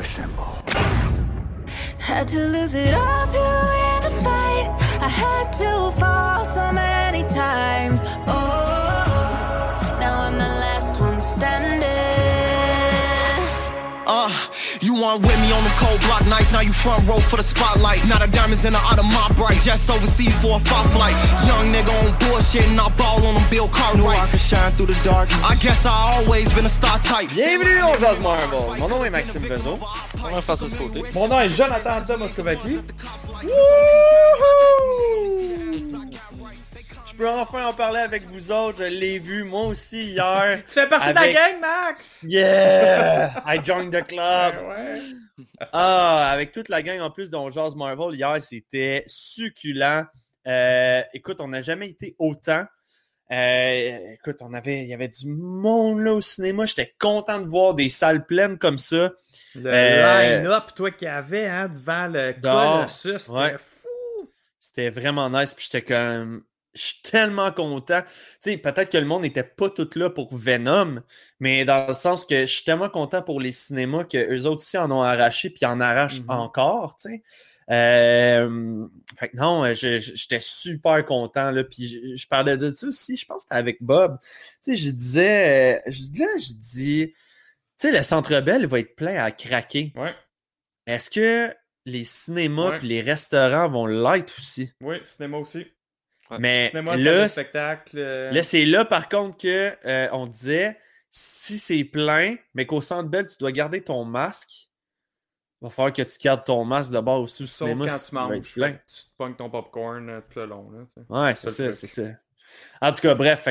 Assemble. Had to lose it all to win the fight. I had to fall so many times. Oh, now I'm the last one standing. You weren't with me on the cold block nights, now you front row for the spotlight. Now the diamonds in the out of my bright, just overseas for a fight flight. Young nigga on bullshit and I ball on them Bill Cartwright. Knew I could shine through the dark. I guess I always been a star type. Bienvenue au Jazz Marvel. Mon nom est Maxime Bezo. Mon nom est Francis Côté. Mon nom est Jonathan Anton Moscovici. Je peux enfin en parler avec vous autres. Je l'ai vu moi aussi hier. Tu fais partie Avec- de la gang, Max! Yeah! I joined the club. Ouais. Ah, avec toute la gang en plus dont Jazz Marvel hier, c'était succulent. Euh, écoute, on n'a jamais été autant. Euh, écoute, on avait, il y avait du monde là au cinéma. J'étais content de voir des salles pleines comme ça. Le Euh, line-up, toi, qu'il y avait hein, devant le. Colossus, c'était Ouais. fou! C'était vraiment nice. Puis j'étais comme. Je suis tellement content. Tu sais, peut-être que le monde n'était pas tout là pour Venom, mais dans le sens que je suis tellement content pour les cinémas que eux autres aussi en ont arraché puis en arrachent Mhm. encore, tu sais. Euh, fait que non, je- j'étais super content. Là, puis je, je parlais de ça aussi, je pense que c'était avec Bob. Tu sais, je disais, euh, je- là, je dis, tu sais, le Centre Bell va être plein à craquer. Ouais, Est-ce que les cinémas Ouais. puis les restaurants vont l'être aussi? oui, cinéma aussi. Mais là, spectacle. euh, Là, c'est là, par contre, que euh, on disait si c'est plein, mais qu'au centre belle, tu dois garder ton masque. Il va falloir que tu gardes ton masque d'abord aussi au Sauf cinéma quand si tu manges. plein. fait que Tu te pognes ton popcorn euh, tout le long. Là, tu. Ouais, c'est ça, c'est ça. En tout cas, bref,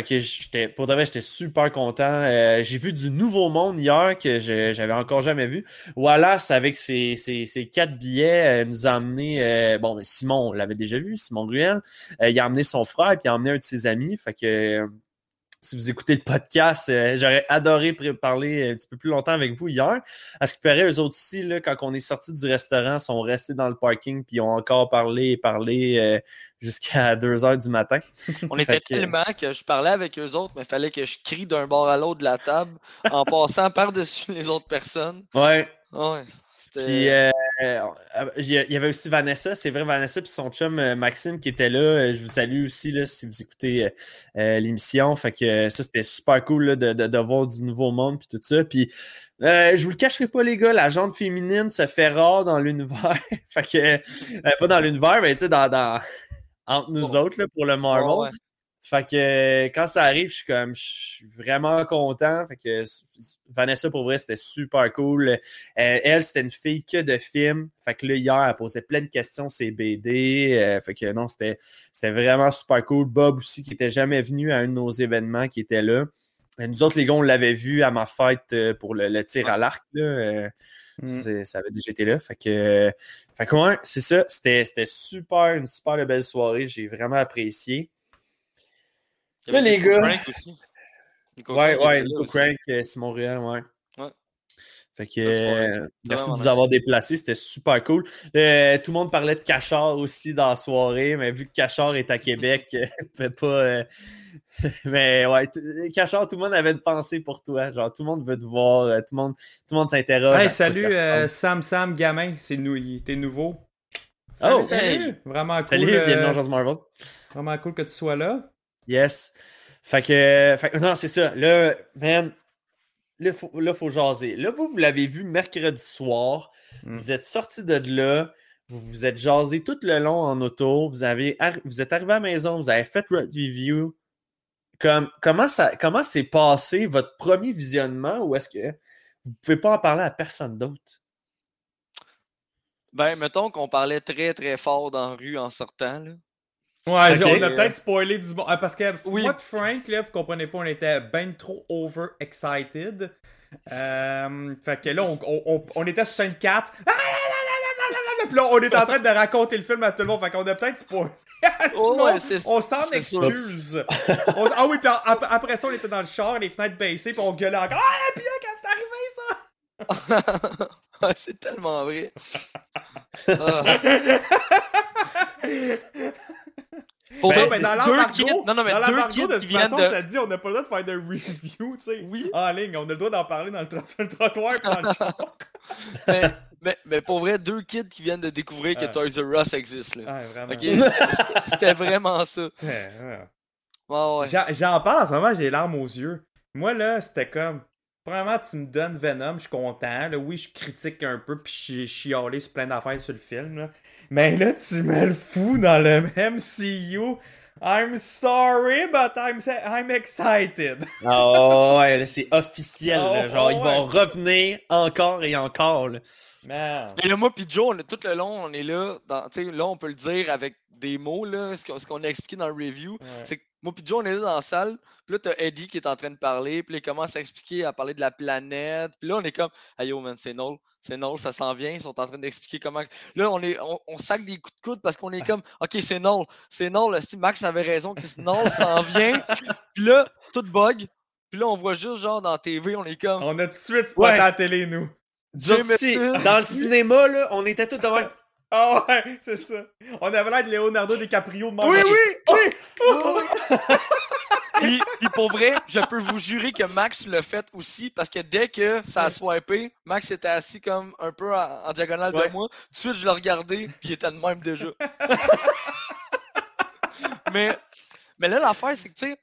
pour de vrai, j'étais super content. Euh, j'ai vu du nouveau monde hier que j'avais encore jamais vu. Wallace, avec ses, ses, quatre billets, euh, nous a amené. euh, bon, Simon, on l'avait déjà vu, Simon Gruel. Il a amené son frère, puis il a amené un de ses amis. Fait que si vous écoutez le podcast, euh, j'aurais adoré parler un petit peu plus longtemps avec vous hier. À ce qui paraît, eux autres aussi, là, quand on est sorti du restaurant, sont restés dans le parking, puis ont encore parlé et parlé euh, jusqu'à 2 heures du matin. On était que- tellement que je parlais avec eux autres, mais il fallait que je crie d'un bord à l'autre de la table en passant par-dessus les autres personnes. Ouais. Ouais. Puis euh, il y a- il y avait aussi Vanessa, c'est vrai, Vanessa, puis son chum euh, Maxime qui était là. Euh, Je vous salue aussi là, si vous écoutez euh, euh, l'émission. Fait que euh, ça, c'était super cool là, de, de, de voir du nouveau monde puis tout ça. Puis euh, je vous le cacherai pas, les gars, la jante féminine se fait rare dans l'univers. fait que euh, pas dans l'univers, mais tu sais, dans, dans entre nous autres là, pour le Marvel. Ouais. Fait que quand ça arrive, je suis comme je suis vraiment content. Fait que Vanessa, pour vrai, c'était super cool. Euh, elle, c'était une fille que de films. Fait que là, hier, elle posait plein de questions, ses BD. euh, fait que non, c'était vraiment super cool. Bob aussi, qui était jamais venu à un de nos événements, qui était là. Euh, Nous autres, les gars, on l'avait vu à ma fête pour le, le tir à l'arc. Mm. Ça avait déjà été là. Fait que, fait que ouais, c'est ça. C'était c'était super, une super belle soirée. J'ai vraiment apprécié. Il y avait Là, les gars. Crank aussi. Nico Ouais, Crank ouais, Nico. Crank, euh, Simon Ruel, ouais. Ouais. Fait que euh, merci de nous avoir déplacés, c'était super cool. Euh, tout le monde parlait de Cachard aussi dans la soirée, mais vu que Cachard est à Québec, pouvait pas. euh, mais ouais, Cachard, tout le monde avait une pensée pour toi. Genre, tout le monde veut te voir, tout le monde, tout le monde s'interroge. Hey, salut euh, Sam Sam Gamin, c'est nou... il était nouveau. Oh, salut, hey. salut. Vraiment cool. Salut, euh, bienvenue dans Jazz Marvel. Vraiment cool que tu sois là. Yes. Fait que, fait que- non, c'est ça. Là, man, là, faut, là, faut jaser. Là, vous, vous l'avez vu mercredi soir. Mm. Vous êtes sorti de là. Vous vous êtes jasé tout le long en auto. Vous, avez, vous êtes arrivé à la maison. Vous avez fait votre review. Comme, comment ça, comment s'est passé votre premier visionnement ou est-ce que vous pouvez pas en parler à personne d'autre? Ben, mettons qu'on parlait très très fort dans la rue en sortant. Là. Ouais, on a peut-être spoilé du bon. ah, parce que Oui. moi Frank, là, vous comprenez pas, on était ben trop over-excited. Euh, fait que là, on, on, on, on était sur scène 4. Ah, là, là, là, Puis là, on est en train de raconter le film à tout le monde. Fait qu'on a peut-être spoilé. Oh, ouais, on s'en excuse. On- ah oui, puis ap- après ça, on était dans le char, les fenêtres baissées, puis on gueulait encore. Ah, puis là, quand c'est arrivé, ça? Ouais, c'est tellement vrai. Ah. Pour Ben, vrai, ben, dans deux kids, non, non, mais dans deux kids de qui toute viennent façon, de. ça dit, on n'a pas le droit de faire de review, tu sais. Oui. En ligne, on a le droit d'en parler dans le, le trottoir dans le char. mais, mais, mais pour vrai, deux kids qui viennent de découvrir que Ouais. Toys R Us existe. Là. Ouais, vraiment. Ok, c'était- vraiment ça. Ouais, ouais. J'en- parle en ce moment, j'ai les larmes aux yeux. Moi, là, c'était comme. Premièrement, tu me donnes Venom, je suis content. Là, oui, je critique un peu, puis j'ai chialé sur plein d'affaires sur le film. Là. Mais là, tu me le fous dans le MCU. I'm sorry, but I'm, I'm excited. Ah ouais, là, c'est officiel. là. Oh, Genre, oh, ils vont revenir encore et encore. là. Man. Et là, moi puis Joe, on est- tout le long, on est là. Dans, tu sais, là, on peut le dire avec des mots, là, ce qu'on a expliqué dans le review. Ouais. C'est que moi puis Joe, on est là dans la salle. Puis là, t'as Eddie qui est en train de parler. Puis là, il commence à expliquer, à parler de la planète. Puis là, on est comme, hey yo, man, c'est Noel. C'est Noel, ça s'en vient. Ils sont en train d'expliquer comment. Là, on, est, on, on sac des coups de coude parce qu'on est comme, ok, c'est Noel. C'est Noel. Si Max avait raison, que Noel s'en vient. Puis là, tout bug. Puis là, on voit juste, genre, dans la TV, on est comme, On a tout de suite spoté Ouais. à la télé, nous. Ici, dans le cinéma, là, on était tous devant. Ah ouais, c'est ça. On avait l'air de Leonardo DiCaprio de Oui, oui, oui! Puis, puis pour vrai, je peux vous jurer que Max l'a fait aussi parce que dès que ça a swipé, Max était assis comme un peu en, en diagonale Ouais. de moi. Tout de suite, je l'ai regardé, puis il était de même déjà. mais, mais là, l'affaire, c'est que, tu sais,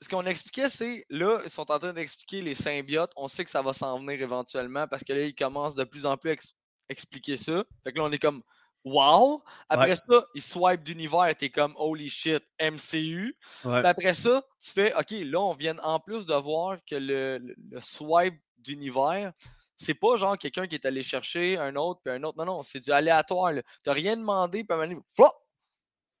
ce qu'on expliquait, c'est là, ils sont en train d'expliquer les symbiotes. On sait que ça va s'en venir éventuellement parce que là, ils commencent de plus en plus à ex- expliquer ça. Fait que là, on est comme Wow! Après Ouais. ça, ils swipe d'univers, t'es comme Holy shit, MCU. Ouais. Puis après ça, tu fais OK, là, on vient en plus de voir que le, le- le swipe d'univers, c'est pas genre quelqu'un qui est allé chercher un autre puis un autre. Non, non, c'est du aléatoire. T'as rien demandé, puis à un moment donné, flop,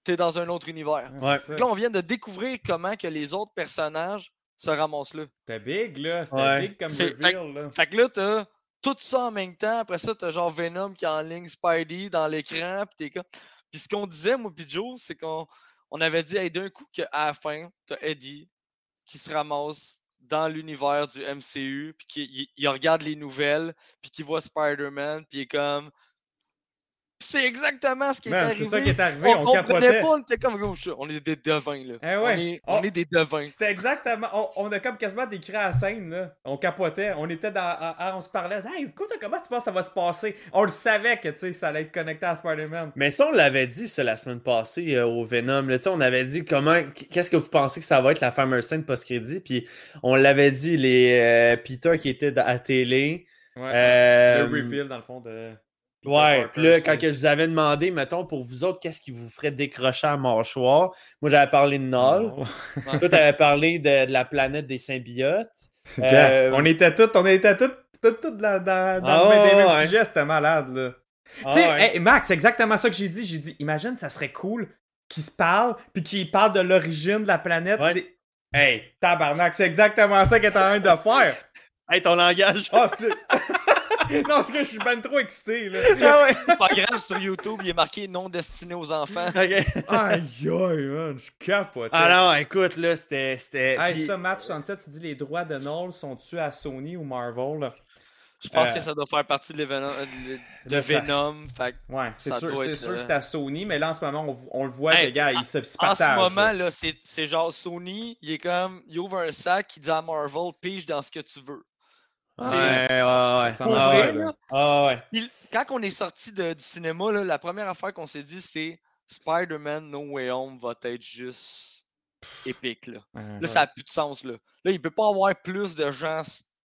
t'es dans un autre univers. Ouais. Là, on vient de découvrir comment que les autres personnages se ramassent là. C'était big, là. C'était Ouais. big comme C'est- reveal, là. Fait que là, t'as tout ça en même temps. Après ça, t'as genre Venom qui est en ligne Spidey dans l'écran. Puis t'es. Puis ce qu'on disait, moi, puis Joe, c'est qu'on on avait dit, hey, d'un coup, qu'à la fin, t'as Eddie qui se ramasse dans l'univers du MCU, puis qui il- regarde les nouvelles, puis qui voit Spider-Man, puis il est comme. C'est exactement ce qui est arrivé. c'est ça qui est arrivé, on, comprenait capotait. pas, on était comme, Oh, on est des devins, là. Eh on, ouais. est, Oh. on est des devins. C'était exactement. On, on a comme quasiment décrit à la scène, là. On capotait. On était dans. à- à- on se parlait. Hey, écoute, comment tu penses que ça va se passer? On le savait que, tu sais, ça allait être connecté à Spider-Man. Mais ça, on l'avait dit, ça, la semaine passée euh, au Venom. Là, Tu sais, on avait dit comment, qu'est-ce que vous pensez que ça va être la fameuse scène post-crédit? Puis on l'avait dit, les euh, Peter qui était à la télé. Ouais. euh, le reveal, dans le fond, de. Ouais, puis là, quand que je vous avais demandé, mettons, pour vous autres, qu'est-ce qui vous ferait décrocher à mâchoire, moi j'avais parlé de. Oh. Toi, t'avais parlé de, de la planète des symbiotes. Euh, On était tous, on était tous, tous, tous dans, dans, Ah le même- ouais. sujets, c'était malade, là. ah tu sais, ouais. hey, Max, c'est exactement ça que j'ai dit. J'ai dit, imagine, ça serait cool qu'ils se parlent, puis qu'ils parlent de l'origine de la planète. Ouais. Des- Hey, tabarnak, c'est exactement ça qu'il est en train de faire. Hey, ton langage. Oh, c'est... non, parce que je suis ben trop excité, là. ah ouais. C'est pas grave, sur YouTube, il est marqué non destiné aux enfants. Aïe, aïe, man, je capote. Ah non, écoute, là, c'était. c'était Hey, puis- ça, Matt67, tu dis les droits de Noel sont-tu à Sony ou Marvel, là? Je pense Euh, que ça doit faire partie de, euh, de- de Venom. Fait que Ouais, c'est sûr, doit c'est être, sûr que euh, c'est à Sony, mais là, en ce moment, on, on le voit, Hey, les gars, ils se se en ce partagent. moment, là. là, c'est c'est genre Sony, il est comme, il ouvre un sac, il dit à Marvel, pige dans ce que tu veux. Ouais, ouais, ouais. Ça vrai, là. Ah ouais. Quand on est sorti du cinéma, là, la première affaire qu'on s'est dit, c'est Spider-Man No Way Home va être juste épique. Là, Ouais. là ça n'a plus de sens. Là. là, il peut pas avoir plus de gens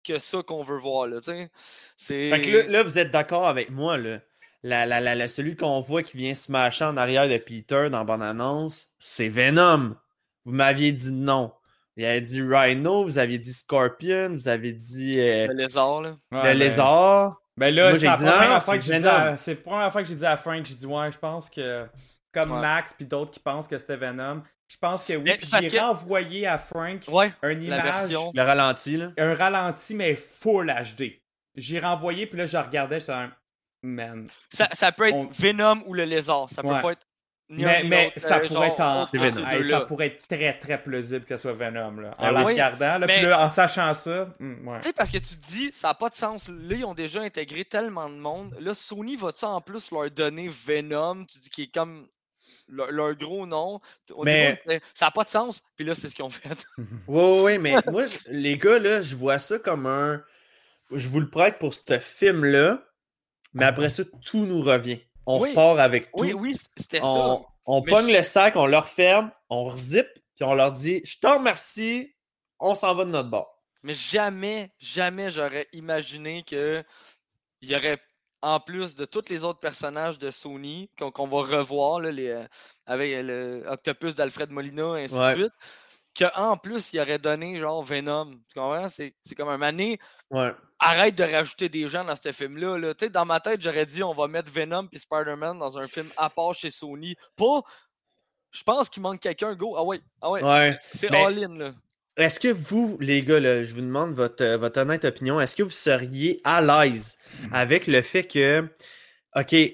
que ça qu'on veut voir. Là. Fait que là, là, vous êtes d'accord avec moi, là. La, la, la, la- celui qu'on voit qui vient se mâcher en arrière de Peter dans Bonne Annonce, c'est Venom. Vous m'aviez dit non. Il avait dit Rhino, vous aviez dit Scorpion, vous avez dit euh, Le lézard, là. Ouais, le mais- lézard. Ben là, c'est la j'ai dit, première non, fois que c'est j'ai dit à- c'est la première fois que j'ai dit à Frank, j'ai dit ouais, je pense que comme Ouais. Max puis d'autres qui pensent que c'était Venom. Je pense que oui. J'ai que- renvoyé à Frank Ouais, une la image, version. Le ralenti, là. un ralenti, mais full HD. J'ai renvoyé, puis là, je regardais, j'étais un. Man. Ça, ça peut être On- Venom ou le lézard. Ça peut Ouais. pas être Mais, ça euh, pourrait genre, être en. Hey, ça pourrait très très plausible que ce soit Venom. Là. En Ah la oui. regardant, là, Mais- puis là, en sachant ça. hmm, ouais. Tu sais, parce que tu te dis, ça n'a pas de sens. Là, ils ont déjà intégré tellement de monde. Là, Sony va-tu en plus leur donner Venom, tu dis qu'il est comme leur, leur gros nom. Au Mais- ça n'a pas de sens. Puis là, c'est ce qu'ils ont fait. Ouais, ouais, mais moi, les gars, là, je vois ça comme un. Je vous le prête pour ce film-là, mais après ça, tout nous revient. On Oui. repart avec tout. Oui, oui, c'était ça. on on pogne je- le sac, on le referme, on rezip, puis on leur dit Je te remercie, on s'en va de notre bord. Mais jamais, jamais j'aurais imaginé que il y aurait, en plus de tous les autres personnages de Sony qu'on va revoir, là, les, euh, avec le Octopus d'Alfred Molina, et ainsi Ouais. de suite, qu'en plus, il aurait donné genre Venom. Tu comprends? C'est c'est comme un mané. Ouais. Arrête de rajouter des gens dans ce film-là. Là. Tu sais, Dans ma tête, j'aurais dit on va mettre Venom et Spider-Man dans un film à part chez Sony. Pas. Je pense qu'il manque quelqu'un, go. Ah ouais, ah ouais. Ouais, c'est- all-in, là. Est-ce que vous, les gars, là, je vous demande votre, euh, votre honnête opinion, est-ce que vous seriez à l'aise avec le fait que, OK, euh,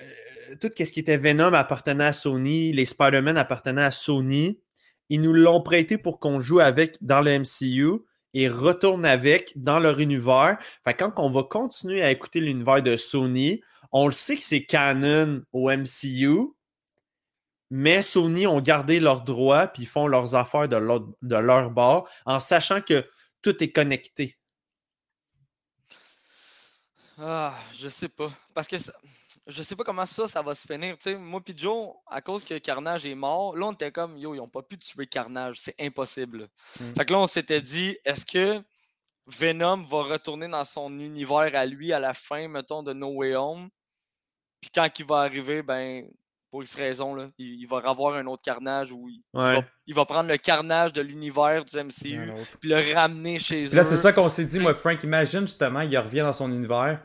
euh, tout ce qui était Venom appartenait à Sony, les Spider-Man appartenaient à Sony, ils nous l'ont prêté pour qu'on joue avec dans le MCU et retourne avec dans leur univers. Quand on va continuer à écouter l'univers de Sony, on le sait que c'est canon au MCU, mais Sony ont gardé leurs droits puis font leurs affaires de, l'autre- de leur bord en sachant que tout est connecté. Ah, je sais pas. Parce que ça- je sais pas comment ça, ça va se finir. Tu sais, moi pis Joe, à cause que Carnage est mort, là, on était comme, yo, ils ont pas pu tuer Carnage. C'est impossible. Mm. Fait que là, on s'était dit, est-ce que Venom va retourner dans son univers à lui à la fin, mettons, de No Way Home? Puis quand il va arriver, ben, pour X raison, là, il, il va avoir un autre Carnage où il, va, il va prendre le Carnage de l'univers du MCU puis le ramener chez Puis là, eux. c'est ça qu'on s'est dit, moi, Frank. Imagine justement, il revient dans son univers,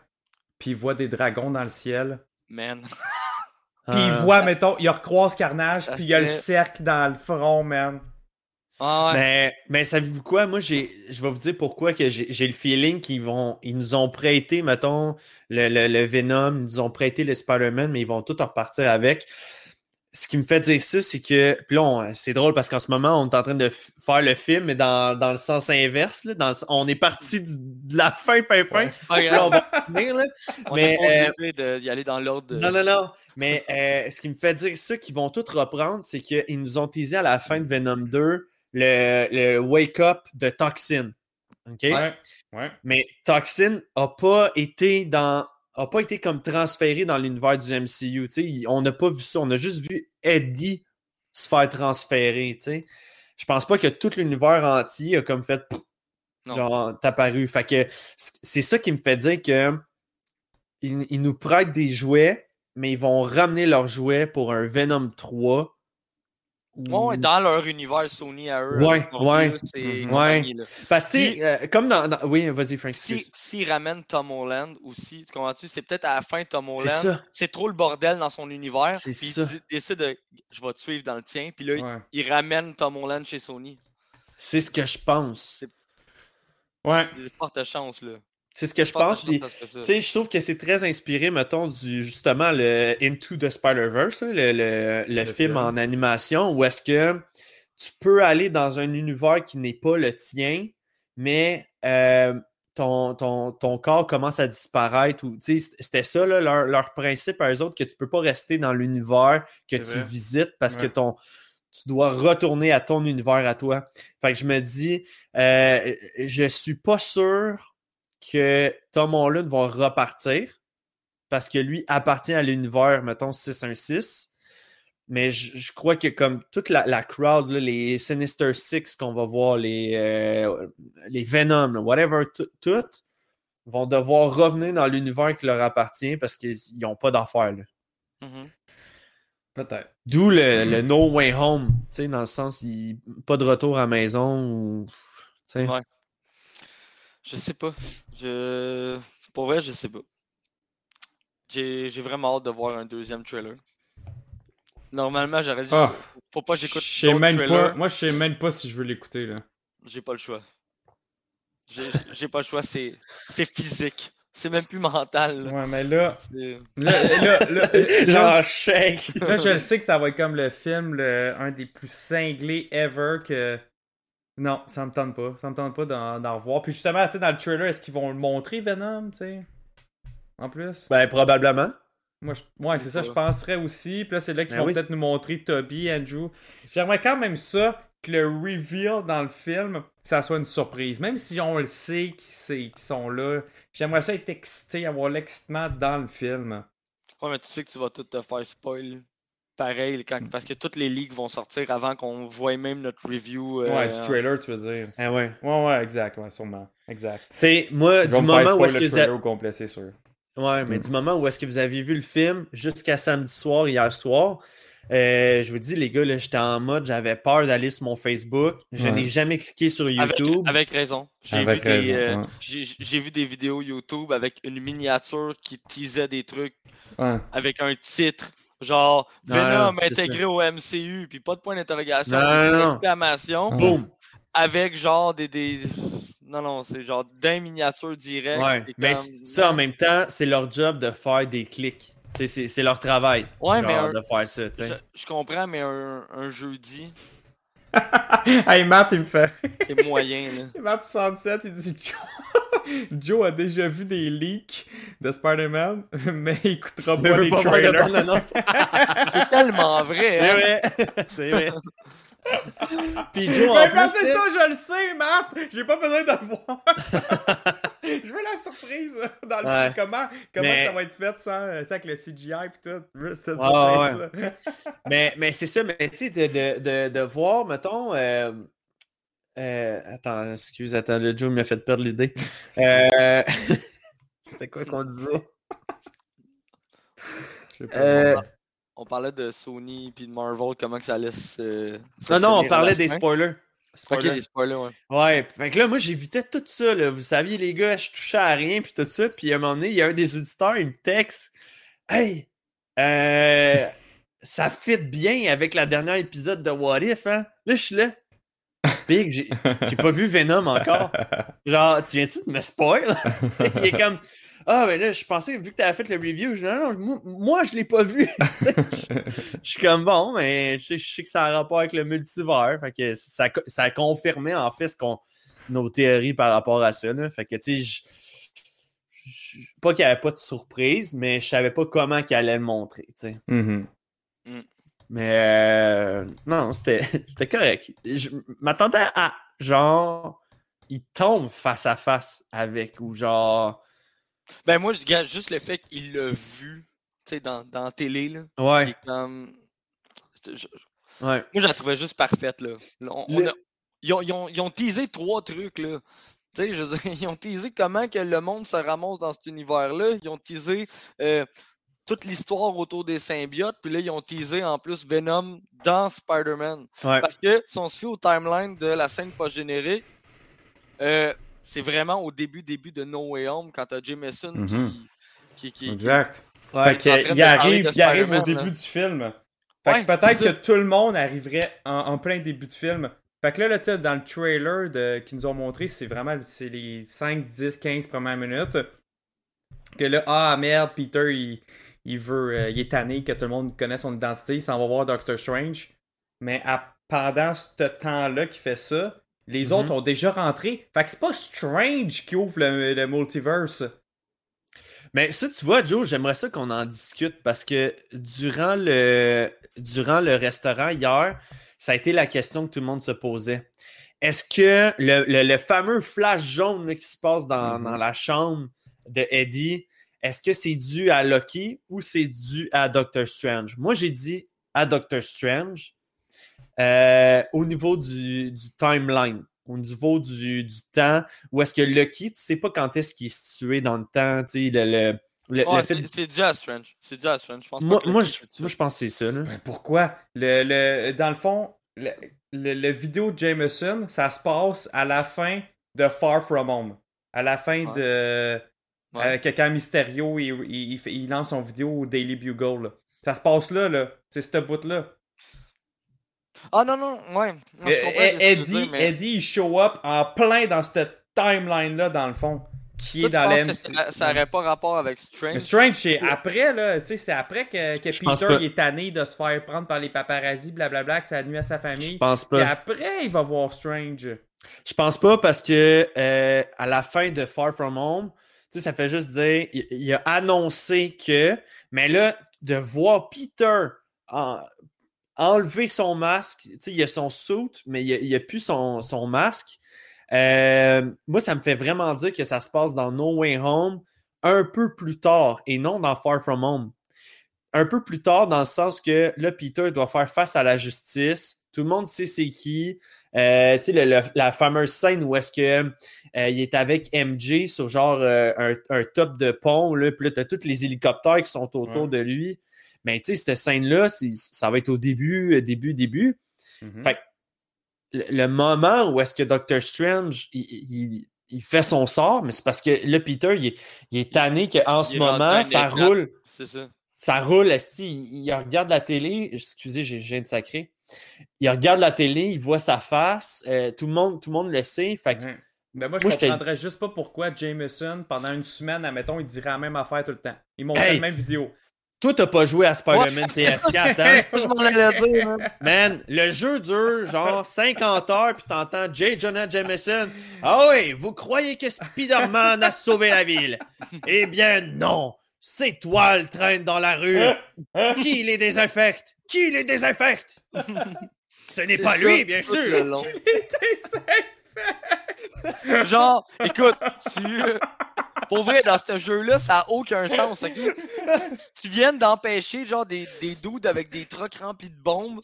puis il voit des dragons dans le ciel. Man. Puis il Euh, voit, mettons, il recroise Carnage, Ça puis il y a le cercle dans le front, man. Ah ouais. Mais, mais savez-vous quoi? Moi, j'ai, je vais vous dire pourquoi que j'ai, j'ai le feeling qu'ils vont. Ils nous ont prêté, mettons, le, le, le Venom, ils nous ont prêté le Spider-Man, mais ils vont tout repartir avec. Ce qui me fait dire ça, c'est que. Puis là, on- c'est drôle parce qu'en ce moment, on est en train de faire le film, mais dans, dans le sens inverse. là, dans le- on est parti du- de la fin, fin, fin. Ouais, Là, on va finir, là. On Mais, est pas obligé de- d'y aller dans l'ordre. de- Non, non, non. Mais euh, ce qui me fait dire ça, qu'ils vont tout reprendre, c'est qu'ils nous ont teasé à la fin de Venom 2 le, le wake-up de Toxin. OK? Ouais. Ouais. Mais Toxin a pas été dans. A pas été comme transféré dans l'univers du MCU. tu sais. Il- On n'a pas vu ça. On a juste vu Eddie se faire transférer. tu sais. Je pense pas que tout l'univers entier a comme fait Non. genre apparu. Fait que c'est ça qui me fait dire que ils, ils nous prêtent des jouets, mais ils vont ramener leurs jouets pour un Venom 3. Ouais, ouais, dans leur univers Sony à eux. Ouais, ouais. Mhm. là. Parce que, euh, comme dans, dans- Oui, vas-y, Frank, Si- excuse. S'ils ramènent Tom Holland aussi, tu comprends-tu? C'est peut-être à la fin Tom C'est Holland. ça. C'est trop le bordel dans son univers. C'est puis ça. il décide de je vais te suivre dans le tien. Puis là, il- Ouais. il ramène Tom Holland chez Sony. C'est ce que je pense. C'est Ouais. des fortes chances, là. C'est ce que je pense. puis, je trouve que c'est très inspiré, mettons, du justement le Into the Spider-Verse, le, le- le film film. en animation, où est-ce que tu peux aller dans un univers qui n'est pas le tien, mais euh, ton, ton, ton corps commence à disparaître. Ou, tu sais, c'était ça, là, leur, leur principe à eux autres, que tu peux pas rester dans l'univers que tu vrai. visites parce que ton, tu dois retourner à ton univers à toi. Fait que je me dis, euh, je suis pas sûr que Tom Holland va repartir parce que lui appartient à l'univers, mettons, 616. Mais je, je crois que comme toute la, la crowd, là, les Sinister Six qu'on va voir, les, euh, les Venom, là, whatever, tout, tout, vont devoir revenir dans l'univers qui leur appartient parce qu'ils n'ont pas d'affaires. Mhm. Peut-être. D'où le, le No Way Home, tu sais, dans le sens, il, pas de retour à la maison. Ou. Ouais. Je sais pas. Je... Pour vrai, je sais pas. J'ai j'ai vraiment hâte de voir un deuxième trailer. Normalement, j'aurais dit. Ah. faut- Faut pas que j'écoute. Je sais d'autres même pas. Moi, je sais même pas si je veux l'écouter, là. J'ai pas le choix. J'ai j'ai pas le choix, c'est c'est physique. C'est même plus mental. là. Ouais, mais là. C'est- Là, là, là, là, Genre shake. là, je le sais que ça va être comme le film, le, un des plus cinglés ever que. Non, ça me tente pas. Ça me tente pas d'en d'en revoir. Puis justement, tu sais, dans le trailer, est-ce qu'ils vont le montrer, Venom, tu sais? En plus? Ben, probablement. Moi, je... ouais, c'est ça, je penserais aussi. Puis là, c'est là qu'ils Ben vont oui. peut-être nous montrer Toby, Andrew. J'aimerais quand même ça, que le reveal dans le film, ça soit une surprise. Même si on le sait qu'ils c'est- qu'ils sont là, j'aimerais ça être excité, avoir l'excitement dans le film. Ouais, mais tu sais que tu vas tout te faire spoil. Pareil, quand... parce que toutes les leaks vont sortir avant qu'on voie même notre review. euh, Ouais, du trailer, tu veux dire. Ah ouais. Ouais, ouais, exact, ouais, sûrement. Exact. Tu sais, moi, Je du moment où est-ce que vous trailer avez... au complet, c'est sûr. Ouais, mais Mm. du moment où est-ce que vous avez vu le film jusqu'à samedi soir, hier soir, euh, je vous dis, les gars, là, j'étais en mode, j'avais peur d'aller sur mon Facebook. Je Ouais. n'ai jamais cliqué sur YouTube. avec raison. J'ai vu, euh, ouais. vu des vidéos YouTube avec une miniature qui teasait des trucs Ouais. avec un titre. Genre Venom non, intégré au MCU, puis pas de point d'interrogation, exclamations, Boum! avec genre des. des... Non, non, c'est genre d'un miniature direct. Ouais. Mais ça, en même temps, c'est leur job de faire des clics. C'est leur travail. Ouais, mais un- de faire ça. tu sais. Je, je comprends, mais un, un jeudi, hey, Matt, il me fait. c'est moyen. Là. Matt 67, il dit Joe... A déjà vu des leaks de Spider-Man, mais il écoutera Mais pas les pas trailers. C'est tellement vrai. C'est Hein? vrai. C'est vrai. Puis Joe, en Mais plus, là- ça, je le sais, Matt! J'ai pas besoin de le voir! je veux la surprise dans le Ouais. Comment, comment Mais- ça va être fait sans, euh, tu sais, avec le CGI pis tout. Ouais, mais, mais c'est ça, mais tu sais, de, de, de, de voir, mettons. euh, euh, attends, excuse, attends, le Joe m'a fait perdre l'idée. Euh, C'était quoi qu'on disait? Je sais pas. Euh, On parlait de Sony puis de Marvel, comment que ça laisse. euh, se non, non, on parlait la des spoilers. Ok, Spoilers. les spoilers, ouais. Ouais, fait que là, moi, j'évitais tout ça, là. Vous saviez, les gars, je touchais à rien, puis tout ça. Puis à un moment donné, il y a un des auditeurs, il me texte Hey, euh, ça fit bien avec la dernière épisode de What If, hein? Là, je suis là. Big, j'ai j'ai pas vu Venom encore. Genre, tu viens-tu de me spoil? Tu il est comme Ah, ben là, je pensais, vu que t'avais fait le review, je dis, non, non, moi, je l'ai pas vu. Tu je suis comme bon, mais je sais, que ça a un rapport avec le multivers. Fait que ça, ça confirmait en fait qu'on, nos théories par rapport à ça. Là. Fait que tu sais, pas qu'il n'y avait pas de surprise, mais je savais pas comment qu'il allait le montrer. tu. Mhm. Mais euh, non, c'était c'était correct. Je m'attendais à genre il tombe face à face avec ou genre Ben, moi, je regarde juste le fait qu'il l'a vu, tu sais, dans, dans la télé, là. ouais comme. je- ouais Moi, je la trouvais juste parfaite, là. Là, on- on Le- a- Ils, ont, ils ont- ils ont teasé trois trucs, là. Tu sais, je veux dire, ils ont teasé comment que le monde se ramasse dans cet univers-là. Ils ont teasé euh, toute l'histoire autour des symbiotes. Puis là, ils ont teasé en plus Venom dans Spider-Man. ouais Parce que si on se fie au timeline de la scène post-générique, euh, c'est vraiment au début, début de No Way Home, quand t'as Jameson Mhm. qui, qui, qui- qui- Exact. ouais. Fait qu'il de il arrive, il arrive au début là. du film. Fait Ouais, que peut-être que tout le monde arriverait en, en plein début de film. Fait que là, là tu sais, dans le trailer de, qu'ils nous ont montré, c'est vraiment c'est les 5, 10, 15 premières minutes. Que là, ah merde, Peter, il, il veut, euh, il est tanné que tout le monde connaisse son identité, il s'en va voir Doctor Strange. Mais à- pendant ce temps-là qu'il fait ça, les Mhm. autres ont déjà rentré. Fait que c'est pas Strange qui ouvre le, le multiverse. Mais ça, tu vois, Joe, j'aimerais ça qu'on en discute parce que durant le, durant le restaurant hier, ça a été la question que tout le monde se posait. Est-ce que le, le- le fameux flash jaune là, qui se passe dans, Mhm. dans la chambre de Eddie, est-ce que c'est dû à Loki ou c'est dû à Doctor Strange? Moi, j'ai dit à Doctor Strange euh, au niveau du, du timeline, au niveau du, du temps, où est-ce que Loki, tu sais pas quand est-ce qu'il est situé dans le temps, tu sais, le, fait- c'est c'est dû à Strange. C'est dû à Strange. Je pense Moi, je, fait ça. moi, je pense que c'est ça. Là. Ben, pourquoi? Le, le, dans le fond, le, le, le vidéo de Jameson, ça se passe à la fin de Far From Home. À la fin Ouais. de. Ouais. euh, que quand Mysterio il, il, il fait- il lance son vidéo au Daily Bugle. là. Ça se passe là, là. C'est ce bout-là. Ah non, non, ouais. Non, je Euh, comprends Eddie, dire, mais Eddie, il show up en plein dans cette timeline-là, dans le fond, qui toi, est tu dans penses l'MC. que ça, ça aurait pas rapport avec Strange? Mais Strange, c'est après, là. Tu sais, c'est après que, que Je pense Peter il est tanné de se faire prendre par les paparazzis, blablabla, que ça nuit à sa Je famille. pense Puis pas. après, il va voir Strange. Je pense pas parce que euh, à la fin de Far From Home, sais, ça fait juste dire, il, a annoncé que, mais là, de voir Peter en- enlever son masque, tu sais, il a son suit, mais il a, il a plus son, son masque. Euh, moi, ça me fait vraiment dire que ça se passe dans No Way Home un peu plus tard et non dans Far From Home. Un peu plus tard, dans le sens que là, Peter doit faire face à la justice. Tout le monde sait c'est qui. Euh, tu sais, le- le- la fameuse scène où est-ce que euh, il est avec MJ sur genre euh, un, un top de pont, là, puis là, t'as tous les hélicoptères qui sont autour Ouais. de lui. Mais tu sais, cette scène-là, ça va être au début, euh, début, début. Mhm. Fait que le, le moment où est-ce que Doctor Strange il, il- il fait son sort, mais c'est parce que là, Peter, il est, il est tanné qu'en ce moment, ça roule. C'est ça. Ça roule, il, regarde la télé. Excusez, j'ai- viens de sacrer. Il regarde la télé, il voit sa face. euh, tout, le monde, tout le monde le sait. Fait que. Ben moi, je Moi, je te- comprendrais juste pas pourquoi Jameson, pendant une semaine, admettons, il dirait la même affaire tout le temps. Il montrait Hey! la même vidéo. toi, t'as pas joué à Spider-Man Ouais, c'est ça. PS4, hein? Je m'en allais dire, man. Man, le jeu dure genre 50 heures, puis t'entends J. Jonah Jameson. Ah oui, vous croyez que Spider-Man a sauvé la ville? Eh bien, non! C'est toi le traîne dans la rue! Qui les désinfecte? Qui les désinfecte? Ce n'est pas ça, lui, bien tout le sûr! long. Genre, écoute, tu. Pour vrai, dans ce jeu-là, ça a aucun sens, ok? Tu viens d'empêcher, genre, des, des dudes avec des trucks remplis de bombes,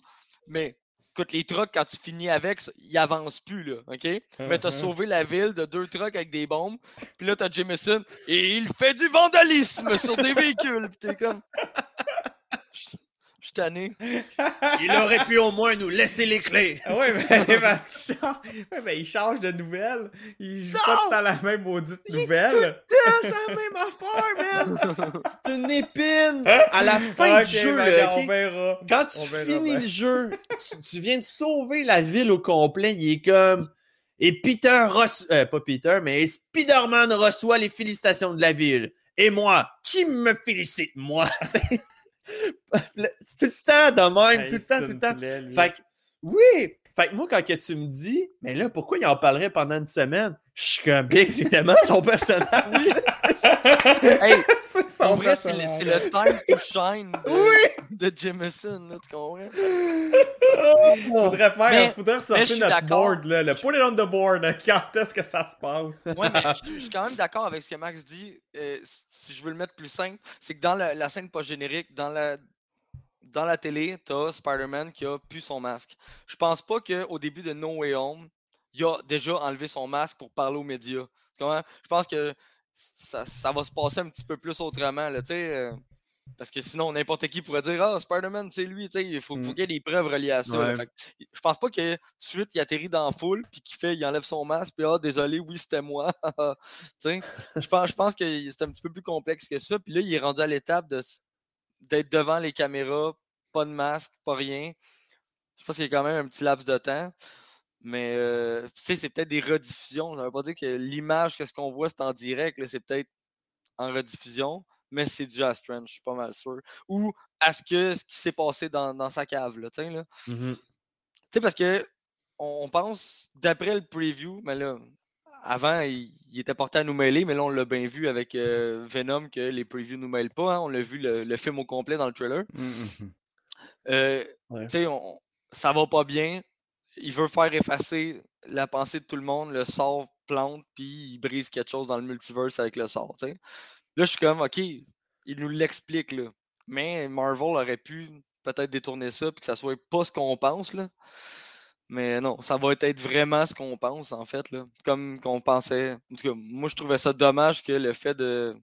mais écoute, les trucks, quand tu finis avec, ils avancent plus, là, ok? Mais t'as Mhm. sauvé la ville de deux trucks avec des bombes, puis là, t'as Jameson, et il fait du vandalisme sur des véhicules, pis t'es comme. Il aurait pu au moins nous laisser les clés! Ah ouais, mais parce qu'il change, ouais, mais il change de nouvelle. Il joue pas tout le temps la même maudite nouvelle. C'est la même affaire, man! C'est une épine! À la fin Ok, du jeu, ben, là, on verra. Quand tu On verra finis le jeu, tu, tu viens de sauver la ville au complet. Il est comme. Et Peter reçoit. euh, pas Peter, mais Spider-Man reçoit les félicitations de la ville. Et moi, qui me félicite, moi? C'est tout le temps de même, Hey, tout le temps, tout le temps. lui. Fait que, oui! Fait que moi, quand que tu me dis, mais là, pourquoi il en parlerait pendant une semaine? Je suis comme, Big, c'est tellement son personnage. Hey, C'est son en vrai, c'est le, time to shine de, Oui! de Jameson, là, tu comprends? Faudrait faire, Mais- faudrait je ressortir notre board, là, le put it on the board, quand est-ce que ça se passe? Ouais, mais je, je suis quand même d'accord avec ce que Max dit. euh, si je veux le mettre plus simple, c'est que dans la, la scène post-générique, dans la, dans la télé, t'as Spider-Man qui a plus son masque. Je pense pas qu'au début de No Way Home, il a déjà enlevé son masque pour parler aux médias. Tu? Je pense que ça, ça va se passer un petit peu plus autrement, là, tu euh, parce que sinon, n'importe qui pourrait dire Ah, Spider-Man, c'est lui, tu sais. Il faut, faut Mm. qu'il y ait des preuves reliées à ça. Ouais. Fait je pense pas que tout de suite, il atterrit dans la foule, puis qu'il fait, il enlève son masque, puis ah, désolé, oui, c'était moi. Tu je pense, je pense que c'est un petit peu plus complexe que ça. Puis là, il est rendu à l'étape de d'être devant les caméras, pas de masque, pas rien. Je pense qu'il y a quand même un petit laps de temps. Mais euh, tu sais, c'est peut-être des rediffusions. Ça veut pas dire que l'image, que ce qu'on voit, c'est en direct. là, C'est peut-être en rediffusion, mais c'est déjà à Strange, je suis pas mal sûr. Ou à ce que ce qui s'est passé dans, dans sa cave, là, tu sais, là. Tu sais, parce que on pense, d'après le preview, mais là, avant, il, il était porté à nous mêler, mais là, on l'a bien vu avec euh, Venom que les previews nous mêlent pas. hein, On l'a vu le, le film au complet dans le trailer. Euh, Ouais. On- ça va pas bien. Il veut faire effacer la pensée de tout le monde, le sort plante, puis il brise quelque chose dans le multiverse avec le sort. Là, je suis comme, OK, il nous l'explique, là. Mais Marvel aurait pu peut-être détourner ça, puis que ça soit pas ce qu'on pense, là. Mais non, ça va être vraiment ce qu'on pense, en fait, là. Comme qu'on pensait. En tout cas, moi, je trouvais ça dommage que le fait de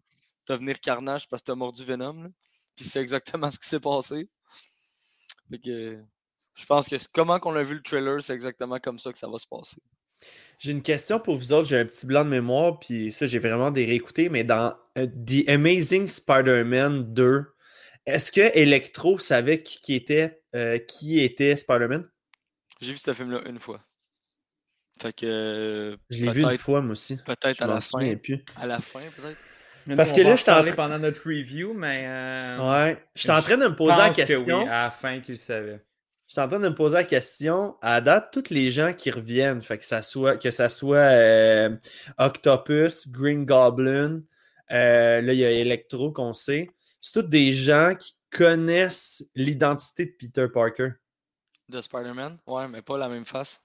devenir carnage parce que t'as mordu Venom, là. Puis c'est exactement ce qui s'est passé. Que je pense que comment qu'on a vu le trailer, c'est exactement comme ça que ça va se passer. J'ai une question pour vous autres. J'ai un petit blanc de mémoire, puis ça, j'ai vraiment des réécoutés, mais dans euh, The Amazing Spider-Man 2, Est-ce que Electro savait qui, était, euh, qui était Spider-Man? J'ai vu ce film-là une fois. Fait que. euh, Je l'ai vu une fois, moi aussi. Peut-être à la fin. plus. À la fin, peut-être. Parce que on là, va en j'étais en parler pendant notre review, mais. euh, Ouais. J'étais en train de me poser la pense que question. oui, à la fin qu'il savait. Je suis en train de me poser la question. À date, tous les gens qui reviennent, fait que ça soit, que ça soit euh, Octopus, Green Goblin, euh, là, il y a Electro qu'on sait. C'est tous des gens qui connaissent l'identité de Peter Parker. De Spider-Man? Ouais, mais pas la même face.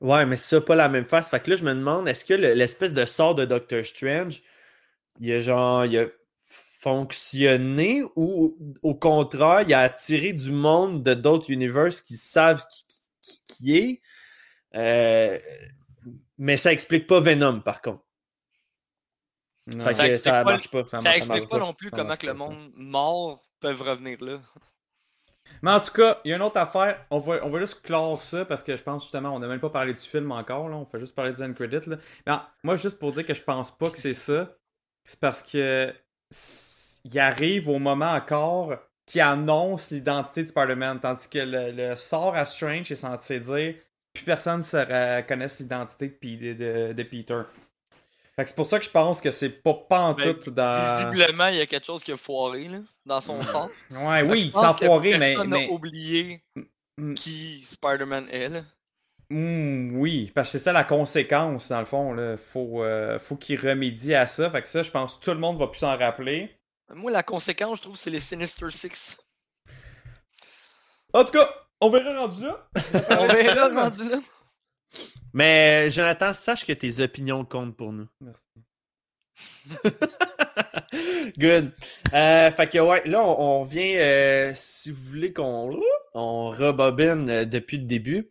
Ouais, mais c'est ça, pas la même face. Fait que là, je me demande, est-ce que le- l'espèce de sort de Doctor Strange, il a genre, il a fonctionné ou au contraire, il a attiré du monde de d'autres univers qui savent qui, qui- qui est. Euh, mais ça explique pas Venom, par contre. Non. Ça ça, explique pas marche pas. Ça explique marche pas pas. non plus comment que le monde mort peuvent revenir là. Mais en tout cas, il y a une autre affaire. On va, on va juste clore ça parce que je pense justement, on n'a même pas parlé du film encore. Là. On fait juste parler du end credit. Là. Non, moi, juste pour dire que je pense pas que c'est ça, c'est parce que il arrive au moment encore qui annonce l'identité de Spider-Man, tandis que le, le sort à Strange est censé dire plus personne ne connaisse l'identité de, Pe- de- de- de Peter. C'est pour ça que je pense que c'est pas en Ben, tout dans. Visiblement, il y a quelque chose qui a foiré là, dans son sens. Ouais, Fait oui, sans que foirer, mais. Personne n'a mais... oublié Mm. qui Spider-Man est. là. Hmm, oui, parce que c'est ça la conséquence, dans le fond. Là. Faut, euh, faut qu'il remédie à ça. Fait que ça, je pense que tout le monde va plus s'en rappeler. Moi, la conséquence, je trouve, c'est les Sinister Six. En tout cas, on verra rendu là. On verra rendu là. Mais Jonathan, sache que tes opinions comptent pour nous. Merci. Good. Euh, fait que ouais, là, on, on vient, euh, si vous voulez qu'on on rebobine euh, depuis le début.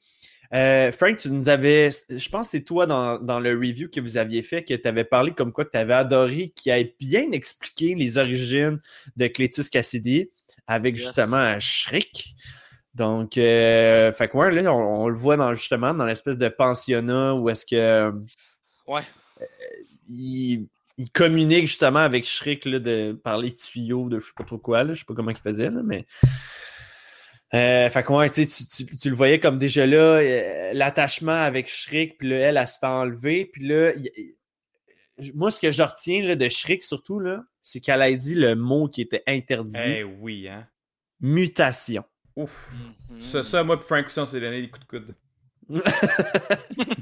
Euh, Frank, tu nous avais, je pense que c'est toi dans, dans le review que vous aviez fait que tu avais parlé comme quoi que tu avais adoré qui ait bien expliqué les origines de Cletus Cassidy avec Yes. justement Shriek. Donc, euh, fait que ouais, là, on, on le voit dans, justement dans l'espèce de pensionnat où est-ce que euh, Ouais. il, il communique justement avec Shriek là, de, par les tuyaux de je sais pas trop quoi, là, je sais pas comment il faisait, là, mais. Euh, fait que ouais, tu, sais, tu, tu- tu le voyais comme déjà là, euh, l'attachement avec Shriek, puis là, elle, elle se fait enlever, puis là, moi, ce que je retiens là, de Shriek surtout, là, c'est qu'elle a dit le mot qui était interdit Eh oui, hein. mutation. Ouf. Mhm. Ça, ça, moi, puis Frank aussi, on s'est donné des coups de coude.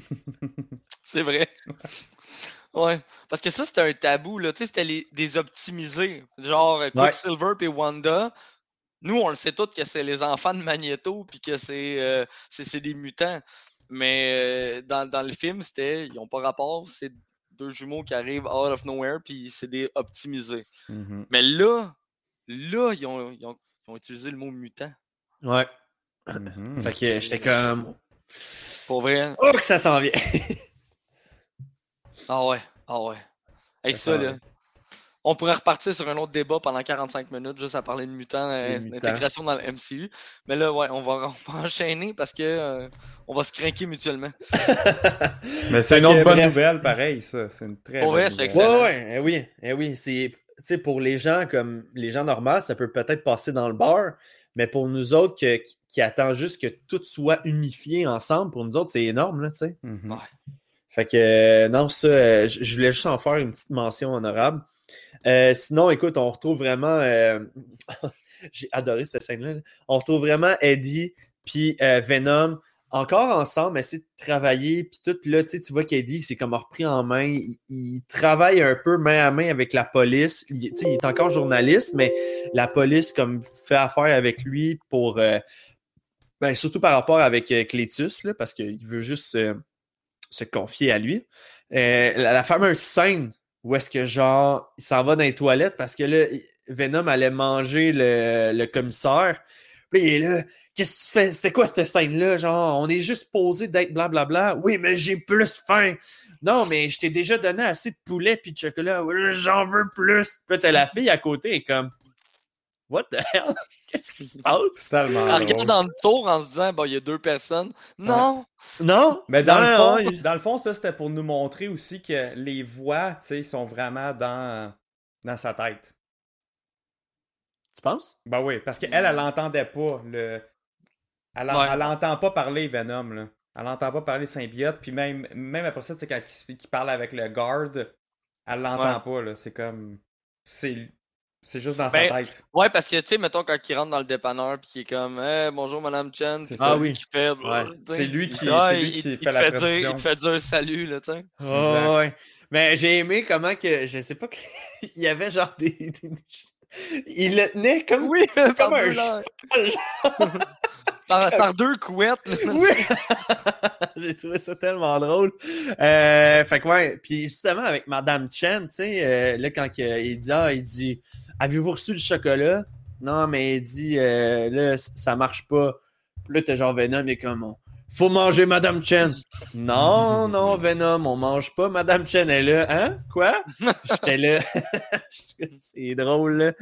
C'est vrai. Ouais. Parce que ça, c'était un tabou, là. Tu sais, c'était les- des optimisés. Genre Ouais. Quicksilver et Wanda. Nous, on le sait tous que c'est les enfants de Magneto puis que c'est euh, des mutants. Mais euh, dans, dans le film, c'était. Ils n'ont pas rapport. C'est deux jumeaux qui arrivent out of nowhere puis c'est des optimisés. Mhm. Mais là, là, ils ont, ils ont- ils ont utilisé le mot mutant. Ouais. Mhm. Fait que j'étais comme. Pour vrai. Oh, que ça s'en vient! Ah ouais. Ah ouais. Avec Ça ça, là. On pourrait repartir sur un autre débat pendant 45 minutes juste à parler de mutants, euh, d'intégration dans le MCU. Mais là, ouais, on va, on va enchaîner parce que euh, on va se craquer mutuellement. Mais c'est une autre bonne bref. nouvelle, pareil, ça. C'est une très Pour bonne vrai, c'est nouvelle. excellent. Ouais, ouais, eh oui, eh oui. C'est, tu sais, pour les gens comme les gens normaux, ça peut peut-être passer dans le bar, mais pour nous autres que- qui, attendent juste que tout soit unifié ensemble, pour nous autres, c'est énorme, là, tu sais. Mhm. Ouais. Fait que, euh, non, ça, euh, je je voulais juste en faire une petite mention honorable. Euh, sinon, écoute, on retrouve vraiment. euh, J'ai adoré cette scène-là. là. On retrouve vraiment Eddie puis euh, Venom encore ensemble, essayer de travailler, puis tout. Là, tu vois qu'Eddie, c'est comme repris en main. Il, il travaille un peu main à main avec la police. Il, est encore journaliste, mais la police, comme, fait affaire avec lui pour. ben, surtout par rapport avec Cletus, là, parce qu'il veut juste se confier à lui. La, la fameuse scène où est-ce que, genre, il s'en va dans les toilettes parce que là, Venom allait manger le, le commissaire. Puis est là. Qu'est-ce que tu fais? C'était quoi cette scène-là? Genre, on est juste posé d'être blablabla. Oui, mais j'ai plus faim. Non, mais je t'ai déjà donné assez de poulet puis de chocolat. J'en veux plus. Puis t'as la fille à côté et comme. What the hell? Qu'est-ce qui se passe? Elle regarde dans le tour en se disant, bon, il y a deux personnes. Non! Non? Mais dans, Non, le fond, dans le fond, ça, c'était pour nous montrer aussi que les voix, tu sais, sont vraiment dans, dans sa tête. Tu penses? Ben oui, parce qu'elle, elle l'entendait pas. Le... Elle, en- Ouais. elle entend pas parler Venom, là. Elle entend pas parler symbiote, puis même, même après ça, tu sais, quand il, il parle avec le guard, elle l'entend pas, là. C'est comme... C'est... C'est juste dans Ben, sa tête. Ouais, parce que, tu sais, mettons, quand il rentre dans le dépanneur, puis qu'il est comme, hey, bonjour, Madame Chen, C'est Ah oui. qu'il fait. Ouais. C'est lui qui- Ah, c'est lui il- qui il fait te la fait dire. Il te fait dire salut, là, tu sais. Oh, ouais. Mais j'ai aimé comment que. Je sais pas que. Il y avait genre des. Il le tenait comme. Oui, par comme un cheval. par, par deux couettes. là. Oui! J'ai trouvé ça tellement drôle. Euh, fait que ouais, puis justement avec Madame Chen, tu sais, euh, là quand il dit ah, il dit avez-vous reçu du chocolat? Non, mais il dit euh, là ça marche pas. Là t'es genre Venom, est comme oh, faut manger Madame Chen. non, non Venom, on mange pas Madame Chen. Elle est là, hein? Quoi? J'étais là. C'est drôle là.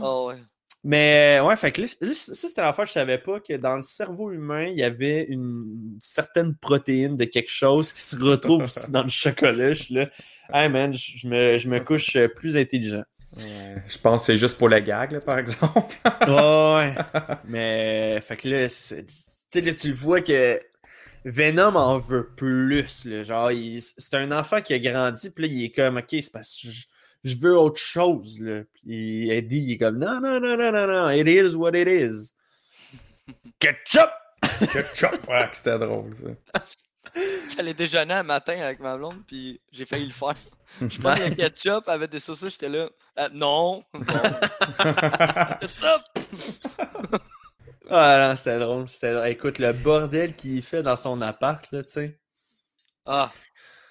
Oh, ouais. Mais euh, ouais, fait que là, ça, c'était l'affaire, je savais pas que dans le cerveau humain, il y avait une certaine protéine de quelque chose qui se retrouve dans le chocolat. Je suis là, hey man, je je me, je me couche euh, plus intelligent. Ouais, Je pense que c'est juste pour le gag, là, par exemple. Ouais, ouais. Mais, fait que là, là, tu le vois que Venom en veut plus. Là. Genre, il- c'est un enfant qui a grandi, puis là, il est comme, ok, c'est parce que je, je veux autre chose. Là. Puis Eddie, il est comme, non, non, non, non, non, non, it is what it is. Ketchup! Ketchup! Ouais, c'était drôle, ça. J'allais déjeuner un matin avec ma blonde, puis j'ai failli le faire. Je prends le ketchup avec des saucisses, j'étais là. Euh, non! ketchup! Ah non, c'était drôle. c'était drôle. Écoute, le bordel qu'il fait dans son appart, là, tu sais. Ah!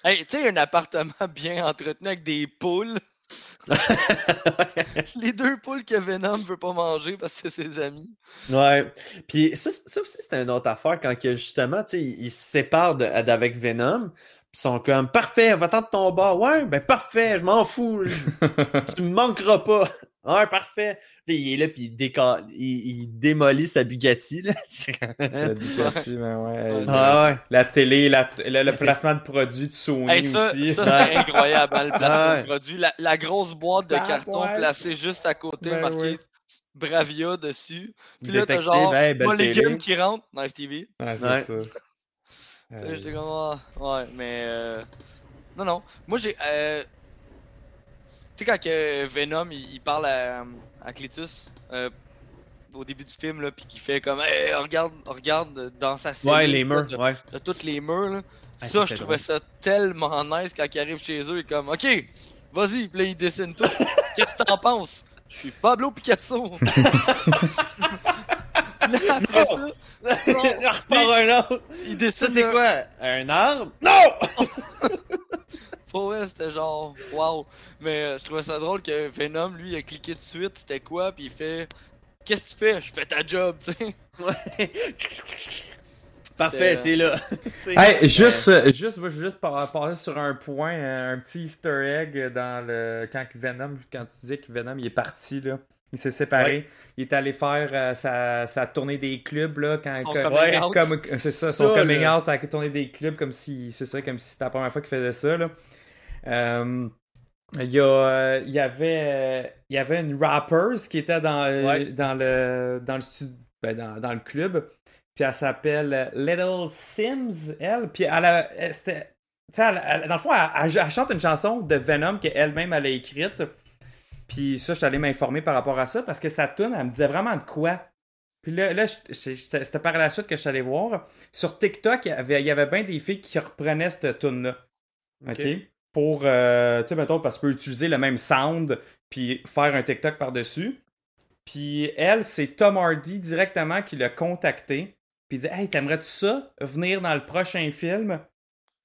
Hey, tu sais, un appartement bien entretenu avec des poules. Les deux poules que Venom veut pas manger parce que c'est ses amis. Ouais. Puis ça, ça aussi, c'était une autre affaire quand que justement, tu sais, ils se séparent de- d'avec Venom. Puis ils sont comme parfait, va-t'en de ton bar. Ouais, ben parfait, je m'en fous. je- tu me manqueras pas. Ouais, parfait. Puis il est là, puis il, déca- il, il démolit sa Bugatti. Là. La ben ouais. ah ouais. La télé, la- le, le placement de produits de Sony Hey, ça, aussi. ça c'était incroyable, hein, le placement Ouais. de produit. La, la grosse boîte de Ah, carton ouais. placée juste à côté, Ben marqué oui. Bravia dessus. Puis là, t'as genre hey, belle Mulligan qui rentre. Nice TV. Ouais, c'est Ouais. ça. Tu sais, Euh, j'étais comme, ah, ouais, mais. euh, Non, non. Moi, j'ai. euh, sais, quand que Venom il, il parle à, à Cletus euh, au début du film, là, puis qu'il fait comme, hey, regarde, regarde dans sa cellule. Ouais, les murs, ouais. t'as toutes les murs, là. Ah, ça, je trouvais ça tellement nice quand il arrive chez eux. Il est comme, ok, vas-y, puis là, il dessine tout. Qu'est-ce que t'en penses? Je suis Pablo Picasso. Là, après ça, Il repart un autre. il dessine. Ça, c'est un- quoi? Un arbre? Non! Pour vrai, c'était genre, wow. Mais euh, je trouvais ça drôle que Venom, lui, il a cliqué de suite, c'était quoi, puis il fait Qu'est-ce que tu fais? Je fais ta job, tu sais. Ouais. Parfait, c'est là. Tu sais, Hey, euh, juste, euh, juste, je veux juste pa- passer sur un point, euh, un petit easter egg dans le. Quand que Venom, quand tu disais que Venom il est parti, là. Il s'est séparé. Il est allé faire euh, sa, sa tournée des clubs, là. Quand, Son comme- coming ouais, out. comme- c'est ça, Ça, son coming là. out, sa tournée des clubs, comme si. C'est ça, comme si c'était la première fois qu'il faisait ça, là. Euh, il y, a, euh, il y avait euh, il y avait une rappers qui était dans, Ouais. dans le dans le ben, dans, dans le club puis elle s'appelle Little Sims elle puis elle, a- elle- elle- dans le fond elle, chante une chanson de Venom qu'elle-même elle a écrite puis ça je suis allé m'informer par rapport à ça parce que sa tune elle me disait vraiment de quoi puis là, là c'était par la suite que je suis allé voir sur TikTok il y avait, il y avait bien des filles qui reprenaient cette tune là Ok. OK? Pour, euh, tu sais, mettons, parce qu'on peut utiliser le même sound puis faire un TikTok par-dessus. Puis elle, c'est Tom Hardy directement qui l'a contacté. Puis il dit Hey, t'aimerais-tu ça venir dans le prochain film?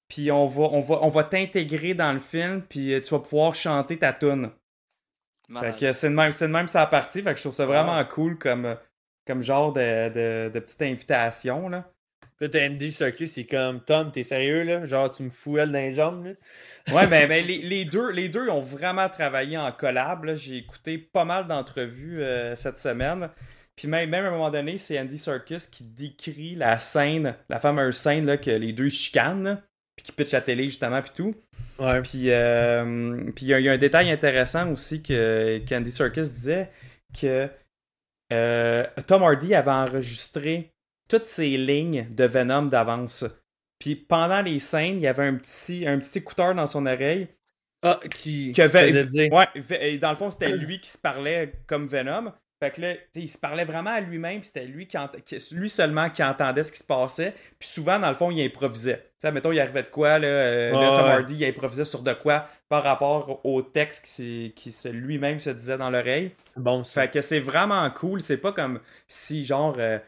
Puis on va, on va, on va t'intégrer dans le film, puis tu vas pouvoir chanter ta tune. Fait que c'est de même, c'est de même ça a parti. Fait que je trouve ça vraiment cool comme, comme genre de, de, de petite invitation. Là. Là, t'as Andy Serkis, c'est comme Tom, t'es sérieux là? Genre, tu me fouelles dans les jambes là? Ouais, ben, ben, les, les deux, les deux ont vraiment travaillé en collab. là. J'ai écouté pas mal d'entrevues euh, cette semaine. Puis même, même à un moment donné, c'est Andy Serkis qui décrit la scène, la fameuse scène là, que les deux chicanent, là, puis qui pitch la télé justement, puis tout. Ouais. Puis euh, puis il y, a- il y a un détail intéressant aussi que qu'Andy Serkis disait que euh, Tom Hardy avait enregistré toutes ses lignes de Venom d'avance. Puis pendant les scènes, il y avait un petit, un petit écouteur dans son oreille. Ah, qui, que se dire. Ouais, dans le fond, c'était lui qui se parlait comme Venom. Fait que là, il se parlait vraiment à lui-même, c'était lui, qui lui seulement qui entendait ce qui se passait. Puis souvent, dans le fond, il improvisait. Tu sais, mettons, il arrivait de quoi, là, euh, là, Tom ouais. Hardy, il improvisait sur de quoi par rapport au texte qui, qui se- lui-même se disait dans l'oreille. C'est bon, ça. Fait que c'est vraiment cool. C'est pas comme si, genre, euh,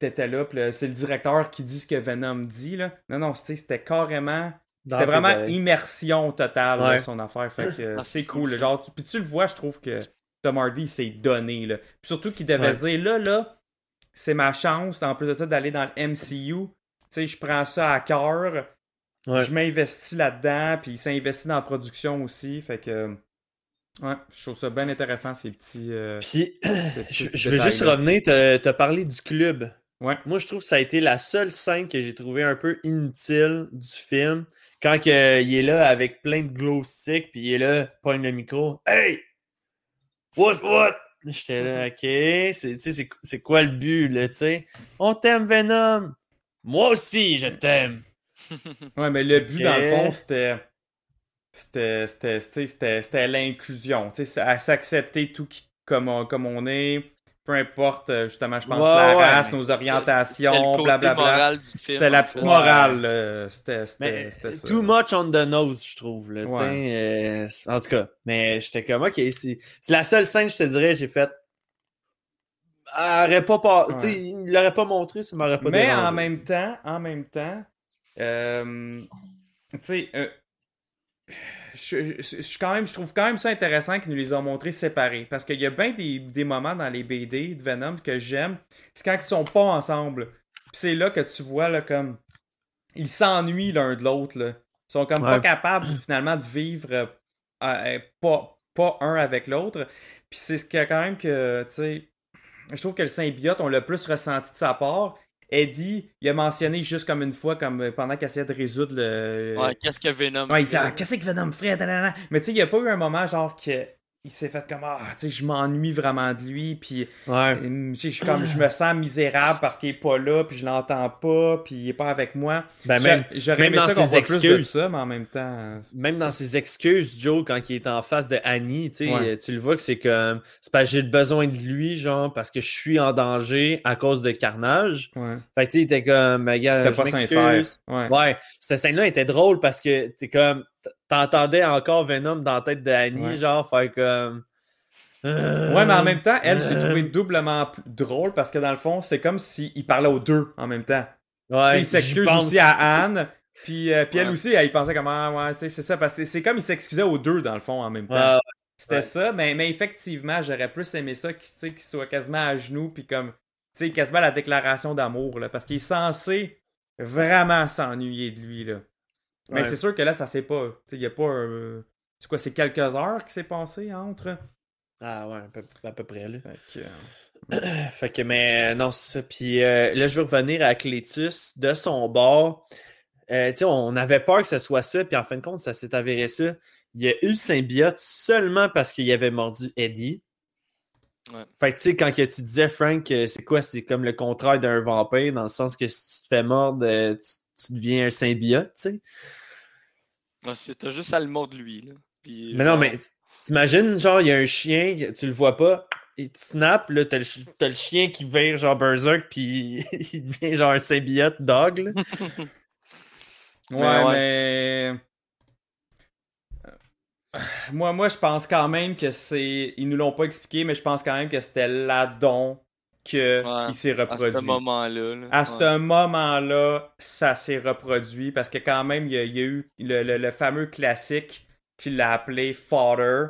t'étais là, c'est le directeur qui dit ce que Venom dit, là. Non, non, c'était carrément. C'était vraiment oreilles. immersion totale, là, Ouais. son affaire. Fait que euh, Ah, c'est cool. là. Genre, tu- puis tu le vois, je trouve que Tom Hardy s'est donné, là. Puis surtout qu'il devait Ouais. se dire, là, là, c'est ma chance, en plus de ça, d'aller dans le MCU. Tu sais, je prends ça à cœur. Ouais. Je m'investis là-dedans, puis il s'est investi dans la production aussi. Fait que. Ouais, je trouve ça bien intéressant, ces petits. euh, Puis, ces je, petits je veux juste revenir, te, te parler du club. Ouais. Moi, je trouve que ça a été la seule scène que j'ai trouvé un peu inutile du film. Quand que, il est là avec plein de glow sticks, puis il est là, pogne le micro. Hey! What, what? J'étais là, ok. C'est, quoi le but, là, tu sais? On t'aime, Venom! Moi aussi, je t'aime! Ouais, mais le but, dans le fond, c'était. C'était, l'inclusion. Tu sais, à s'accepter tout qui, comme, on, comme on est. Peu importe, euh, justement, je pense, Ouais, la ouais, race, mais nos orientations, blablabla. moral du film. C'était la petite morale. là. C'était, c'était ça. too much on the nose, je trouve. Là, Ouais. euh, en tout cas, mais j'étais comme, ok, c'est c'est la seule scène, je te dirais, j'ai fait. Elle aurait pas, pas il l'aurait pas montré, ça m'aurait pas Mais dérangé. en même temps, en même temps, euh, tu sais, euh, je, je- je suis quand même, je trouve quand même ça intéressant qu'ils nous les ont montrés séparés. Parce qu'il y a bien des, des moments dans les BD de Venom que j'aime. C'est quand ils sont pas ensemble. Puis c'est là que tu vois, là, comme. Ils s'ennuient l'un de l'autre. Ils sont comme pas capables, finalement, de vivre euh, euh, pas, pas un avec l'autre. Puis c'est ce qu'il y a quand même que, tu sais. Je trouve que le symbiote, on l'a plus ressenti de sa part. Eddie, il a mentionné juste comme une fois, comme euh, pendant qu'il essayait de résoudre le. Ouais, qu'est-ce que Venom Ouais, il dit, fait? ah, qu'est-ce que Venom ferait? Mais tu sais, il n'y a pas eu un moment genre que il s'est fait comme, ah, tu sais, je m'ennuie vraiment de lui, puis Ouais. je comme, je me sens misérable parce qu'il est pas là, puis je l'entends pas, puis il est pas avec moi. Ben, même, J'aurais aimé dans ça ses voit plus de excuses. ça, mais en même temps. même dans ses excuses, Joe, quand il est en face de Annie, tu sais, Ouais. tu le vois que c'est comme, c'est parce que j'ai besoin de lui, genre, parce que je suis en danger à cause de Carnage. Ouais. Fait que tu sais, il était comme, gars, C'était pas sincère. Ouais. Ouais, cette scène-là était drôle parce que t'es comme. T'entendais encore Venom dans la tête de Annie, Ouais. genre, faire comme. euh, Ouais, mais en même temps, elle, j'ai euh, trouvé doublement drôle parce que dans le fond, c'est comme s'il parlait aux deux en même temps. Ouais, il s'excuse pense. aussi à Anne. Puis, euh, puis elle aussi, elle, il pensait comme ah, ouais, tu sais, c'est ça. Parce que c'est comme il s'excusait aux deux, dans le fond, en même temps. Ouais, C'était ça, mais, mais effectivement, j'aurais plus aimé ça qu'il qu'il soit quasiment à genoux, puis comme, tu sais, quasiment la déclaration d'amour, là. Parce qu'il est censé vraiment s'ennuyer de lui, là. Mais Ouais. c'est sûr que là, ça s'est pas. Tu sais, il y a pas. un- C'est quoi, c'est quelques heures qui s'est passé entre. Ah ouais, à peu, à peu près, là. Fait que, euh, Fait que, mais euh, non, c'est ça. Puis euh, là, je veux revenir à Clétus de son bord. Euh, on avait peur que ce soit ça, puis en fin de compte, ça s'est avéré ça. Il a eu le symbiote seulement parce qu'il avait mordu Eddie. Ouais. Fait que, tu sais, quand que tu disais, Frank, c'est quoi? C'est comme le contraire d'un vampire, dans le sens que si tu te fais mordre, tu, tu deviens un symbiote, tu sais. Ouais, c'est- T'as juste à le mordre lui. Là. Puis, Mais non, genre, mais t'imagines, genre, il y a un chien, tu le vois pas, il te snap, là, t'as le, chien qui vire genre Berserk, puis il devient genre un symbiote dog, là. Ouais, ouais. mais. Euh, Moi, moi, je pense quand même que c'est. Ils nous l'ont pas expliqué, mais je pense quand même que c'était là-don qu'il Ouais, s'est à reproduit. ce moment-là. là. À Ouais. ce moment-là, ça s'est reproduit parce que quand même, il y a, il y a eu le, le- le fameux classique qu'il l'a appelé Fodder.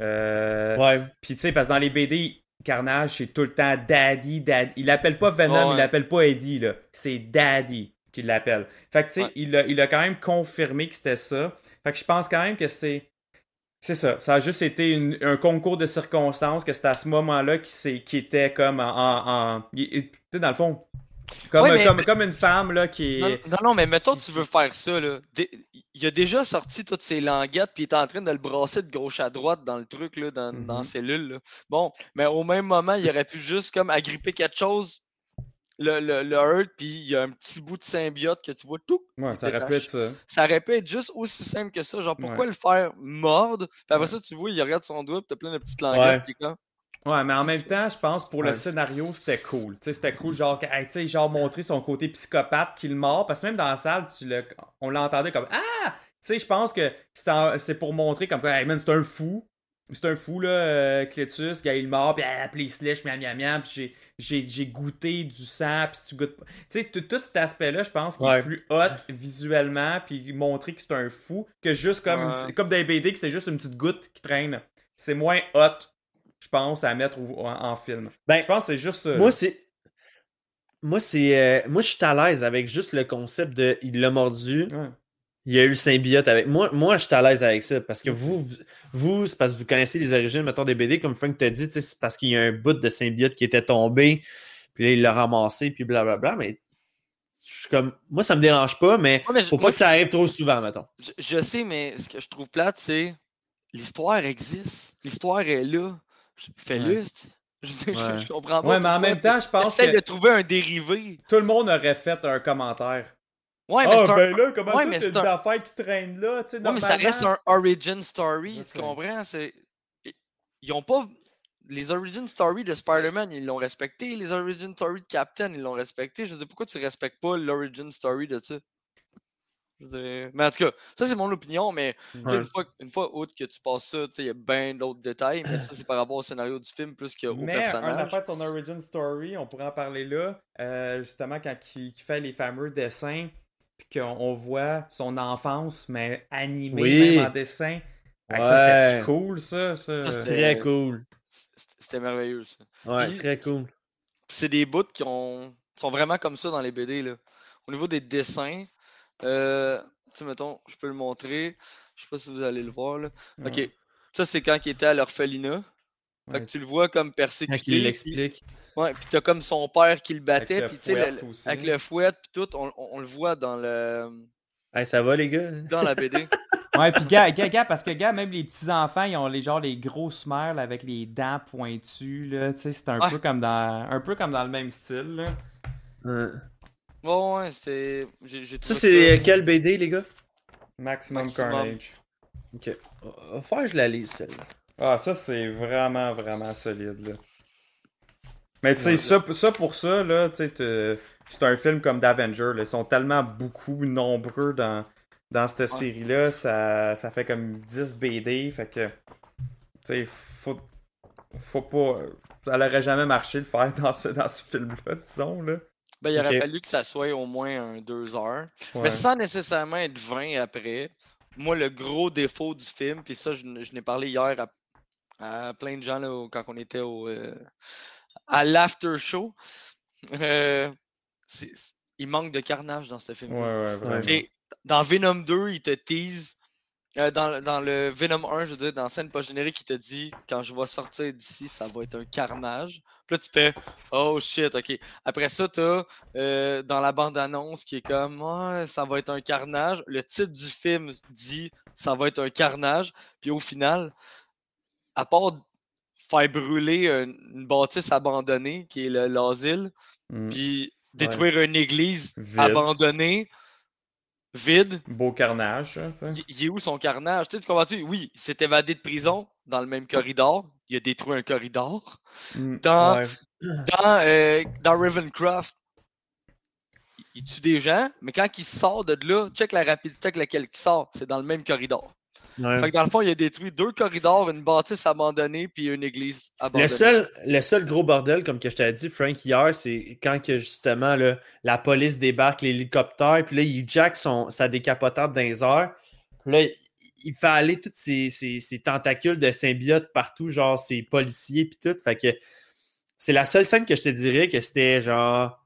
Euh, Ouais. Puis tu sais, parce que dans les BD, Carnage, c'est tout le temps Daddy, Daddy. Il l'appelle pas Venom, Ouais, il l'appelle pas Eddie, là. C'est Daddy qu'il l'appelle. Fait que tu sais, Ouais. il, a, il a quand même confirmé que c'était ça. Fait que je pense quand même que c'est. C'est ça. Ça a juste été une- un concours de circonstances que c'était à ce moment-là qui, qui était comme en. tu sais, dans le fond, Comme, Ouais, mais- comme, comme une femme là, qui. Non, non, non, mais mettons tu veux faire ça, là. Il a déjà sorti toutes ses languettes, puis il est en train de le brasser de gauche à droite dans le truc, là, dans, dans la Mhm. cellule. là. Bon, mais au même moment, il aurait pu juste comme agripper quelque chose, le, le, le hurt, puis il y a un petit bout de symbiote que tu vois tout. Ouais, ça aurait pu être détache. ça. Ça juste aussi simple que ça. Genre, pourquoi Ouais. le faire mordre? Puis après ça, tu vois, il regarde son doigt, puis t'as plein de petites languettes, Ouais. Ouais, mais en même temps, je pense pour le scénario, c'était cool. Tu sais, c'était cool, genre, hey, tu sais, genre montrer son côté psychopathe qu'il mord, parce que même dans la salle, tu le, on l'entendait comme ah, tu sais, je pense que c'est pour montrer comme quoi, hey man, c'est un fou, c'est un fou là, euh, il mord, puis ah, puis il se lèche, miam miam miam, puis j'ai j'ai j'ai goûté du sang, puis tu goûtes pas. Tu sais, tout, cet aspect-là, je pense qu'il Ouais. est plus hot visuellement, puis montrer que c'est un fou, que juste comme, Ouais. petite- comme des BD, que c'est juste une petite goutte qui traîne. C'est moins hot je pense, à mettre en, en film. Ben, je pense que c'est juste. Moi, c'est. Moi, c'est. euh, Moi, je suis à l'aise avec juste le concept de il l'a mordu, Ouais. Il y a eu le symbiote avec. Moi, moi je suis à l'aise avec ça parce que vous, vous, vous, c'est parce que vous connaissez les origines, mettons, des BD, comme Frank t'a dit, c'est parce qu'il y a un bout de symbiote qui était tombé, puis là, il l'a ramassé, puis blablabla, mais. Je suis comme. Moi, ça me dérange pas, mais Ouais, mais faut moi, pas que ça arrive trop souvent, mettons. Je, je sais, mais ce que je trouve plate, c'est l'histoire existe. L'histoire est là. Fais-le. c'est- Je, je- je- Ouais. je comprends pas. Ouais, mais en même temps, je pense Essaye que de trouver un dérivé. tout le monde aurait fait un commentaire. Ouais, mais Ah, c'est un- ben là, comment ouais, ça, mais t'as c'est une un- affaire qui traîne là, tu sais, Ouais, mais ça reste normalement- un origin story, tu comprends? C'est... Ils ont pas... Les origin story de Spider-Man, ils l'ont respecté. Les origin story de Captain, ils l'ont respecté. Je sais pourquoi tu respectes pas l'origin story de ça? Dire- Mais en tout cas, ça c'est mon opinion, mais Ouais. une, fois, une fois outre que tu passes ça, tu sais, il y a bien d'autres détails, mais ça c'est par rapport au scénario du film plus qu'au Mais un personnage. affaire de son origin story, on pourrait en parler là, euh, justement quand il, qu'il fait les fameux dessins, puis qu'on on voit son enfance, mais animée Oui. même en dessin. Hey, Ça, Ouais. c'était cool, ça? ça. Ça, c'était- Très cool. C'était- merveilleux ça. Ouais, Puis- très cool. c'est des bouts qui ont... sont vraiment comme ça dans les BD. Là. Au niveau des dessins, euh, tu mettons, je peux le montrer. Je sais pas si vous allez le voir. Là. Ok. Ça, c'est quand il était à l'orphelinat. Fait Ouais. que tu le vois comme persécuté. il l'explique. Ouais, puis t'as comme son père qui le battait. Puis tu sais, avec le fouet, puis tout, on, on- on le voit dans, le, Hey, ça va, les gars? dans la BD. Ouais, puis gars, gars, gars, parce que gars, même les petits-enfants, ils ont les genre les grosses mères là, avec les dents pointues, là. Tu sais, c'est un Ouais. peu comme dans un peu comme dans le même style, là. Ouais. Bon, ouais, c'est. Ça, c'est quel BD, les gars? Maximum, Maximum. Carnage. Ok. Faire que je la lise, celle-là. Ah, ça, c'est vraiment, vraiment solide, là. Mais tu sais, Ouais. ça, ça pour ça, là, tu sais, te- c'est un film comme d'Avenger. Ils sont tellement beaucoup nombreux dans, dans cette série-là, ça, ça fait comme 10 BD, fait que, tu sais, faut, faut pas... Ça n'aurait jamais marché de le faire dans ce, dans ce film-là, disons, là. Ben, il aurait fallu que ça soit au moins un deux heures. Ouais. Mais sans nécessairement être 20 après. Moi, le gros défaut du film, puis ça, je, je n'ai parlé hier à, à plein de gens là, quand on était au, euh, à l'after show. euh, il manque de carnage dans ce film. Ouais, Dans Venom 2, il te tease. euh, dans, le- dans le Venom 1, je veux dire, dans scène post-générique, il te dit quand je vais sortir d'ici, ça va être un carnage. Puis là, tu fais Oh shit, ok. Après ça, t'as euh, dans la bande-annonce qui est comme ça va être un carnage. Le titre du film dit ça va être un carnage. Puis au final, à part faire brûler une, bâtisse abandonnée qui est le- l'asile, Mm. puis détruire une église Vide. abandonnée, vide, Beau carnage, il il est où son carnage? Tu sais, tu comprends-tu? Oui, il s'est évadé de prison dans le même corridor. Il a détruit un corridor. Mm. Dans, Ouais. dans, euh, dans Ravencroft, il tue des gens, mais quand il sort de là, check la rapidité avec laquelle il sort. C'est dans le même corridor. Ouais. Fait que dans le fond, il a détruit deux corridors, une bâtisse abandonnée, puis une église abandonnée. Le seul, le seul gros bordel, comme que je t'ai dit, Frank, hier, c'est quand que justement là, la police débarque, l'hélicoptère, puis là, il jack son, sa décapotable dans les airs. Puis là, il- fait aller toutes ces, ces- ces tentacules de symbiote partout, genre ses policiers, puis tout. Fait que c'est la seule scène que je te dirais que c'était genre.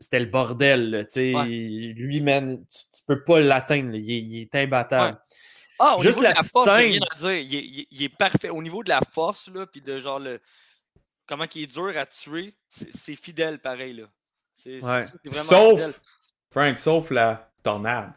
C'était le bordel, tu sais. Ouais. Lui, man, tu, tu peux pas l'atteindre, là, il, est- il est imbattable. Ah, au Juste niveau la de la petite force, j'ai scène. rien à dire. Il est, il est- il est parfait. Au niveau de la force, là, puis de genre le. Comment qu'il est dur à tuer, c'est fidèle pareil, là. C'est Ouais. vraiment Sauf, fidèle. Frank, sauf la tornade.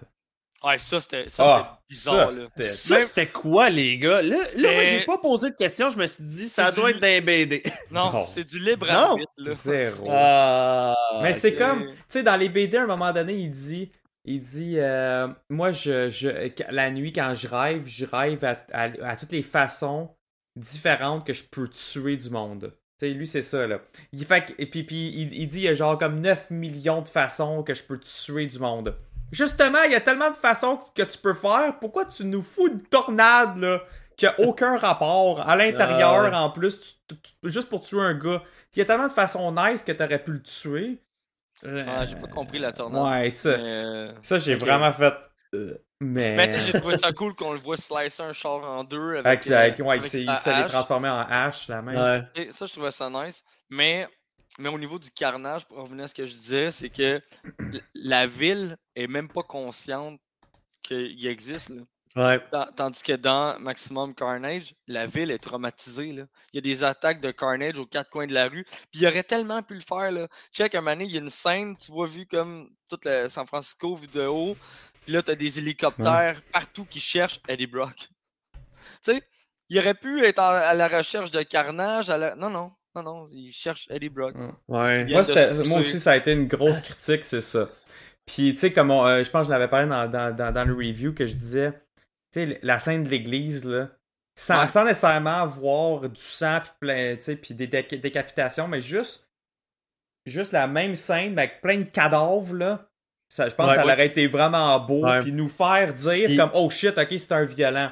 Ouais, ça, c'était Ah, bizarre, ça, là. c'était- Ça, Même- c'était quoi, les gars? Là, là moi, j'ai pas posé de question. Je me suis dit, ça doit du- être d'un BD. Non, Non. c'est du libre arbitre, là. Zéro. Ah, Mais c'est comme, tu sais, dans les BD, à un moment donné, il dit, il dit, euh, moi, je, je, la nuit, quand je rêve, je rêve à, à- à toutes les façons différentes que je peux tuer du monde. Tu sais, lui, c'est ça, là. Il fait que- et puis, puis il, il dit, il y a genre comme 9 millions de façons que je peux tuer du monde. Justement, il y a tellement de façons que tu peux faire. Pourquoi tu nous fous une tornade, là, qui a aucun rapport à l'intérieur, Ah en plus, tu- tu- juste pour tuer un gars. Il y a tellement de façons nice que t'aurais pu le tuer. Ah, j'ai pas compris la tornade. Ouais, ça, Mais, euh, ça j'ai vraiment fait. euh, mais. Mais tu sais, j'ai trouvé ça cool qu'on le voit slicer un char en deux avec, Avec, euh, ouais, avec les hache. transformait en hache, la même. Ouais. Et ça, je trouvais ça nice. Mais, mais au niveau du carnage, pour revenir à ce que je disais, c'est que la ville est même pas consciente qu'il existe. là. Ouais. Tandis que dans Maximum Carnage, la ville est traumatisée. Là. Il y a des attaques de Carnage aux quatre coins de la rue. Puis il aurait tellement pu le faire. Là. Check, un moment donné, il y a une scène, tu vois, vu comme tout le San Francisco vu de haut. Puis là, tu as des hélicoptères partout qui cherchent Eddie Brock. tu sais, il aurait pu être en- à la recherche de Carnage. à la- Non, non, non, non, il cherche Eddie Brock. Ouais. Moi, moi aussi, ça a été une grosse critique, c'est ça. Puis, tu sais, comme on- euh, je pense que je l'avais parlé dans, dans, dans, dans le review que je disais, sais, la scène de l'église, là, sans, Ouais. sans nécessairement voir du sang, puis des déca- décapitations, mais juste, juste la même scène, mais avec plein de cadavres, là. Ça, je pense Ouais, que ça ouais. aurait été vraiment beau, puis nous faire dire comme, oh shit, ok, c'est un violent.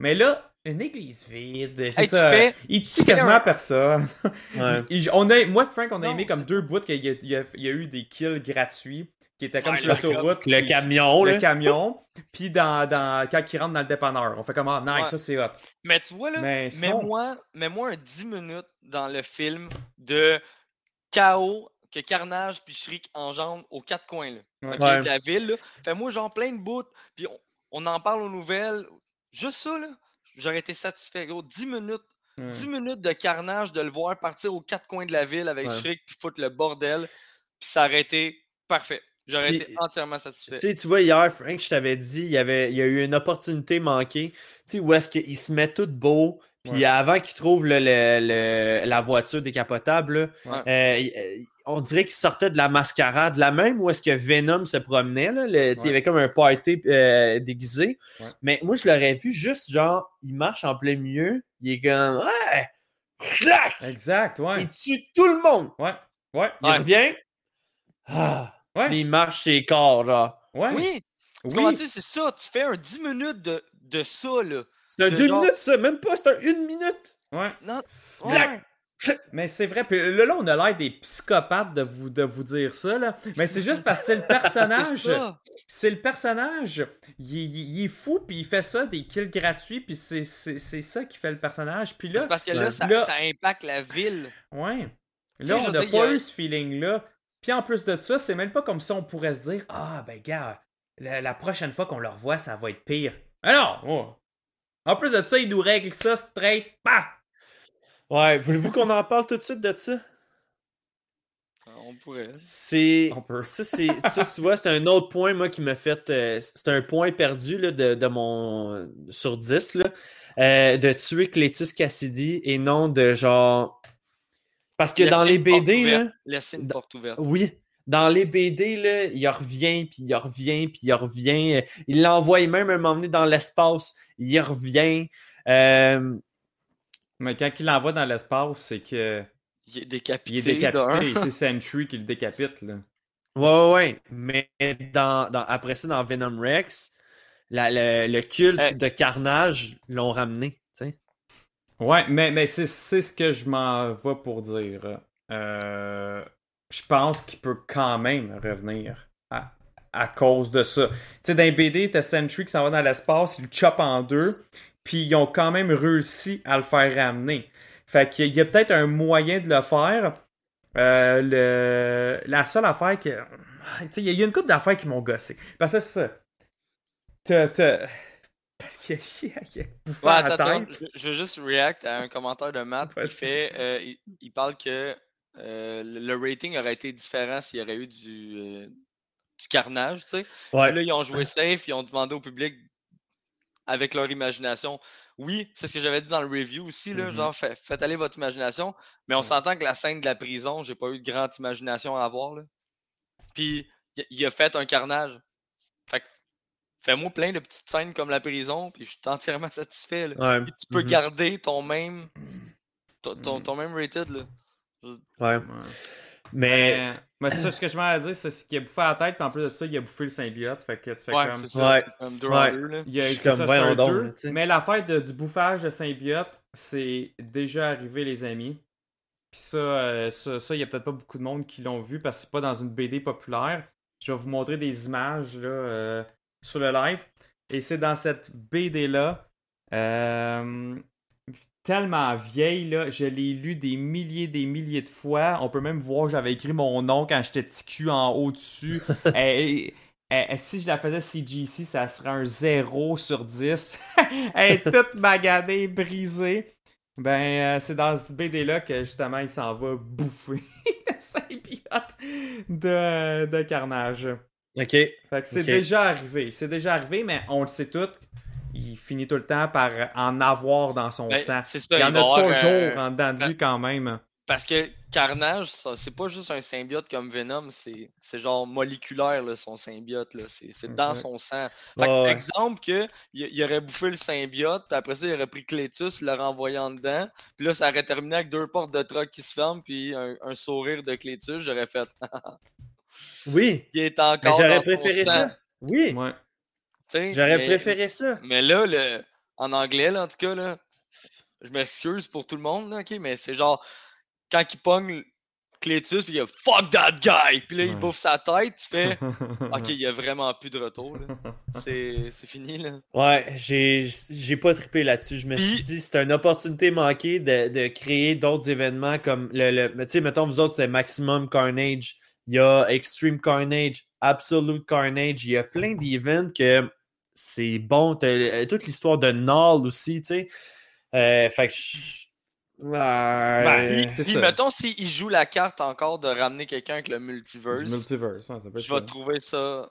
Mais là, une église vide, c'est Hey, tu ça. fais- il tu tue quasiment un- personne. Il- on a, moi et Frank, on a Non, aimé comme deux bouts qu'il y a eu des kills gratuits qui étaient comme Ouais, sur l'autoroute. Le camion, Le là. camion. Puis dans, dans, quand il rentre dans le dépanneur. On fait comme, ah, nice, Ouais. ça c'est hot. Mais tu vois, là, Mais sinon- mets-moi un 10 minutes dans le film de chaos que Carnage puis Shriek engendrent aux quatre coins là, Ouais. ok, Ouais. de la ville. là. Fais-moi genre plein de bouts, puis on, on en parle aux nouvelles. Juste ça, là, j'aurais été satisfait, gros. 10 minutes. Hmm. 10 minutes de carnage, de le voir partir aux quatre coins de la ville avec Ouais. Shriek puis foutre le bordel. Puis ça aurait été parfait. J'aurais été entièrement satisfait. Tu sais, tu vois, hier, Frank, je t'avais dit, il y, avait, il y a eu une opportunité manquée. Tu sais, où est-ce qu'il se met tout beau, puis Ouais. avant qu'il trouve le, le- le- la voiture décapotable, là, euh, euh, on dirait qu'il sortait de la mascarade, la même où est-ce que Venom se promenait. Là, le- Il y avait comme un party euh, déguisé. Mais moi, je l'aurais vu juste, genre, il marche en plein milieu, il est comme, ouais, clac, Exact, ouais. il tue tout le monde. Ouais. Ouais. Il revient, ah, Ouais. puis il marche ses corps, genre. Ouais. Oui, Oui. comment tu c'est ça? Tu fais un 10 minutes de, de ça, là. C'est un De deux genre- minutes, ça, même pas, c'est un une minute. Ouais. Non, ouais. Mais c'est vrai. Puis là, là, on a l'air des psychopathes de vous, de vous dire ça, là. Mais c'est juste parce que c'est le personnage. C'est le personnage. Il, est- il- il est fou, puis il fait ça, des kills gratuits, puis c'est, c'est, c'est ça qui fait le personnage. Puis là, C'est parce que là, ça, là- ça impacte la ville. ouais. Là, on n'a pas eu ce feeling-là. Puis en plus de ça, c'est même pas comme si on pourrait se dire Ah, ben, gars, la, la prochaine fois qu'on le revoit, ça va être pire. Ah non! oh. En plus de ça, il nous règle ça straight. Bah! Ouais, voulez-vous qu'on en parle tout de suite de ça? Ah, On pourrait. C'est. On peut. Ça, c'est, ça, tu vois, c'est un autre point, moi, qui m'a fait. euh, c'est un point perdu là, de, de mon. sur 10, là, euh, de tuer Clétus Cassidy et non de genre. Parce que dans les BD, là. une porte ouverte. Oui. Dans les BD, là, il revient, puis il revient, puis il revient. Il l'envoie même un moment donné dans l'espace. Il revient. Euh, Mais quand il l'envoie dans l'espace, c'est que. Il est Il décapité. est décapité. c'est Sentry qui le décapite, là. Ouais, ouais, ouais. Mais dans, dans- après ça, dans Venom Rex, la- le, le culte Hey. de carnage l'ont ramené. Ouais, mais, mais c'est, ce que je m'en vais pour dire. Euh, je pense qu'il peut quand même revenir à, à cause de ça. Tu sais, dans BD, t'as Sentry qui s'en va dans l'espace, il le chope en deux, puis ils ont quand même réussi à le faire ramener. Fait qu'il y a peut-être un moyen de le faire. Euh, le, la seule affaire que. Tu sais, il y a- une couple d'affaires qui m'ont gossé. Parce que c'est ça. T'as- t'as- Parce qu'il y a, a- bouffé Ouais, attends, la attends, tête. je, je veux juste react à un commentaire de Matt qui fait. euh, il, il parle que euh, le, rating aurait été différent s'il y aurait eu du, euh, du carnage, tu sais. Ouais. Là, ils ont joué safe, ils ont demandé au public avec leur imagination. Oui, c'est ce que j'avais dit dans le review aussi, là, Mhm. genre fait- faites aller votre imagination, mais on s'entend que la scène de la prison, j'ai pas eu de grande imagination à avoir. Là. Puis il a fait un carnage. Fait que fais-moi plein de petites scènes comme la prison, puis je suis entièrement satisfait. là. Ouais. Puis tu peux Mhm. garder ton même ton, ton, ton même rated. Là. Ouais. Ouais. Mais. Mais, mais c'est ça, ce que je m'en dire, c'est c'est qu'il a bouffé la tête, puis en plus de ça, il a bouffé le symbiote. Fait que tu fais Ouais, comme. c'est ça. Ouais. comme deux Ouais. en deux, là. Il y a comme, ça, un donc, deux. là. Mais l'affaire de- du bouffage de symbiote, c'est déjà arrivé, les amis. Puis ça, euh, ça, ça, il y a peut-être pas beaucoup de monde qui l'ont vu parce que c'est pas dans une BD populaire. Je vais vous montrer des images là, euh, sur le live. Et c'est dans cette BD-là. euh, tellement vieille, là. Je l'ai lu des milliers, des milliers de fois. On peut même voir que j'avais écrit mon nom quand j'étais petit cul en haut dessus. Et- et- et si je la faisais CGC, ça serait un 0 sur 10. Elle est toute maganée, brisée. Ben, euh, c'est dans ce BD-là que justement il s'en va bouffer le symbiote de, de carnage. Ok. Fait que c'est déjà arrivé. C'est déjà arrivé, mais on le sait tout. Il finit tout le temps par en avoir dans son Ben, sang. c'est ça, il y en il a toujours euh, en dedans de lui quand même. Parce que Carnage, c'est pas juste un symbiote comme Venom, c'est, c'est genre moléculaire, là, son symbiote. Là. C'est, c'est dans son sang. Fait que, exemple que il, il aurait bouffé le symbiote, puis après ça, il aurait pris Cletus, le renvoyé en dedans, puis là, ça aurait terminé avec deux portes de truck qui se ferment, puis un, un sourire de Cletus, j'aurais fait. Oui. il est encore j'aurais préféré sang. ça. Oui. Ouais. J'aurais mais- préféré ça. Mais là, le, en anglais, là, en tout cas, là, je m'excuse pour tout le monde, là, mais c'est genre, quand il pogne Cletus, puis il y a fuck that guy, puis là, il bouffe sa tête, tu fais, ok, il y a vraiment plus de retour. C'est c'est fini, là. Ouais, j'ai j'ai pas trippé là-dessus. Je me suis dit, c'est une opportunité manquée de, de créer d'autres événements comme le. le mais tu sais, mettons, vous autres, c'est Maximum Carnage. Il y a Extreme Carnage, Absolute Carnage. Il y a plein d'events que c'est bon. Euh, toute l'histoire de Null aussi, tu sais. Euh, fait que. je- Ouais. Ben, c'est Puis, ça. mettons, s'il joue la carte encore de ramener quelqu'un avec le multiverse, multiverse, ouais, ça peut être je vais ça. trouver ça.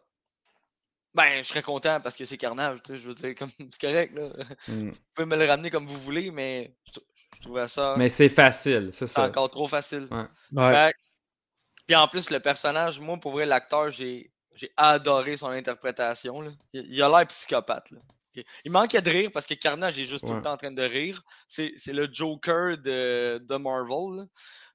Ben, je serais content parce que c'est carnage, tu sais, je veux dire, comme c'est correct, là. Mm. Vous pouvez me le ramener comme vous voulez, mais je, je trouvais ça Mais c'est facile, c'est c'est ça. encore trop facile. Ouais. Ouais. Fait que- Puis en plus, le personnage, moi, pour vrai, l'acteur, j'ai j'ai adoré son interprétation. Là. Il, il a l'air psychopathe. Là. Il manquait de rire parce que Carnage est juste tout le temps en train de rire. C'est c'est le Joker de, de Marvel. là.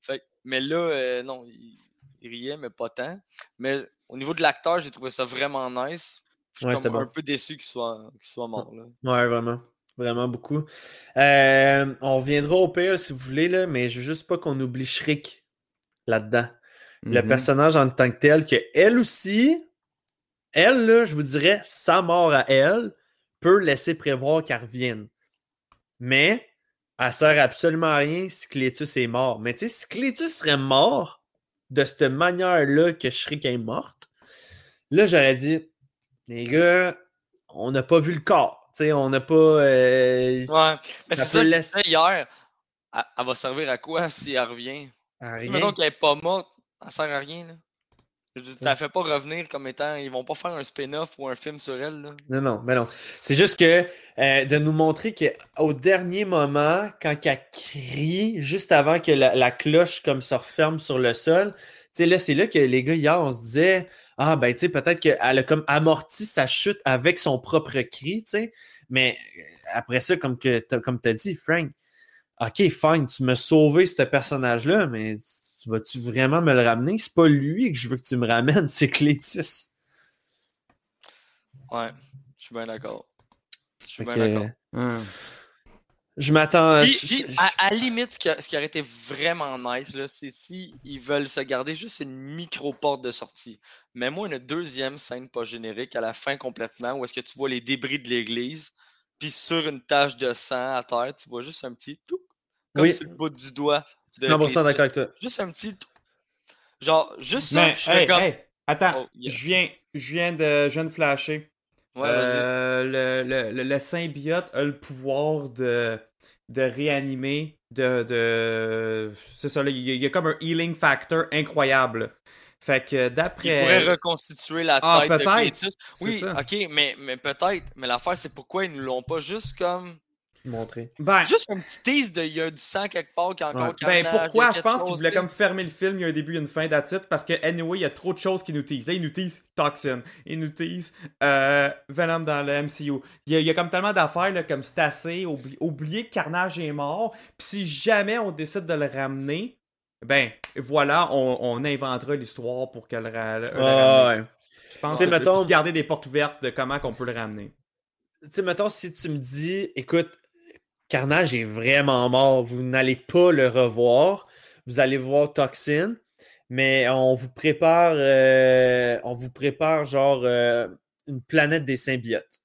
Fait, mais là, euh, non, il, il riait, mais pas tant. Mais au niveau de l'acteur, j'ai trouvé ça vraiment nice. Je suis Ouais, comme c'était bon. un peu déçu qu'il soit, qu'il soit mort. Là. Ouais, vraiment. Vraiment beaucoup. Euh, on reviendra au pire si vous voulez, là, mais je veux juste pas qu'on oublie Shriek là-dedans. Le Mhm. personnage en tant que tel, que elle aussi, elle, là, je vous dirais, sa mort à elle peut laisser prévoir qu'elle revienne. Mais elle sert absolument à rien si Clétus est mort. Mais tu sais, si Clétus serait mort de cette manière-là que Shriek est morte, là, j'aurais dit, les gars, on n'a pas vu le corps. Tu sais, on n'a pas. euh, Ouais, mais c'est ça laisser hier. Elle, elle va servir à quoi si elle revient? à rien. Mettons qu'elle n'est pas morte, elle sert à rien. Là. Ouais. t'as fait pas revenir comme étant. Ils vont pas faire un spin-off ou un film sur elle. Là. Non, non, mais non. C'est juste que euh, de nous montrer qu'au dernier moment, quand elle crie, juste avant que la, la cloche comme se referme sur le sol, tu sais, là, c'est là que les gars, hier, on se disait, ah, ben, tu sais, peut-être qu'elle a comme amorti sa chute avec son propre cri, tu sais. Mais euh, après ça, comme que t'as- comme tu as dit, Frank, OK, fine, tu m'as sauvé ce personnage-là, mais tu vas-tu vraiment me le ramener? C'est pas lui que je veux que tu me ramènes, c'est Clétus. Ouais, je suis bien d'accord. Je suis bien que, d'accord. Je m'attends. Puis- je- je- à, à la limite, ce qui, a- ce qui aurait été vraiment nice, c'est si ils veulent se garder juste une micro-porte de sortie. Mais moi, une deuxième scène pas générique à la fin complètement, où est-ce que tu vois les débris de l'église, puis sur une tache de sang à terre, tu vois juste un petit tout, comme Oui. sur le bout du doigt. De 100% Clétus. d'accord avec toi. Juste un petit. Genre, juste ça, Mais, je serais hey, comme. hey, attends, Oh, yes. je, viens, je, viens de, je viens de flasher. Ouais, vas-y. Euh, le, le, le, le symbiote a le pouvoir de de réanimer, de. de... C'est ça, là, il y, a- il y a comme un healing factor incroyable. Fait que Il d'après. pourrait reconstituer la Ah, tête de peut-être. Cletus. Oui, ça. ok, mais, mais peut-être. Mais l'affaire, c'est pourquoi ils ne l'ont pas juste comme. Montrer. Ben, Juste un petit tease de il y a du sang quelque part qui a encore Ouais. carnage, Ben il y a pourquoi je pense tu sais. comme fermer le film, il y a un début et une fin d'attitude parce que anyway, il y a trop de choses qui nous teasent. Là, ils nous teasent Toxin, ils nous teasent euh, Venom dans le MCU. Il y a, il y a comme tellement d'affaires là, comme c'est assez, oubli- oublier que Carnage est mort, puis si jamais on décide de le ramener, ben voilà, on, on inventera l'histoire pour que le, ra- le- le Ah, ramener. ouais. Je pense que mettons- garder des portes ouvertes de comment qu'on peut le ramener. Tu sais, mettons, si tu me dis, écoute, Carnage est vraiment mort, vous n'allez pas le revoir, vous allez voir Toxin, mais on vous prépare, euh, on vous prépare genre euh, une planète des symbiotes.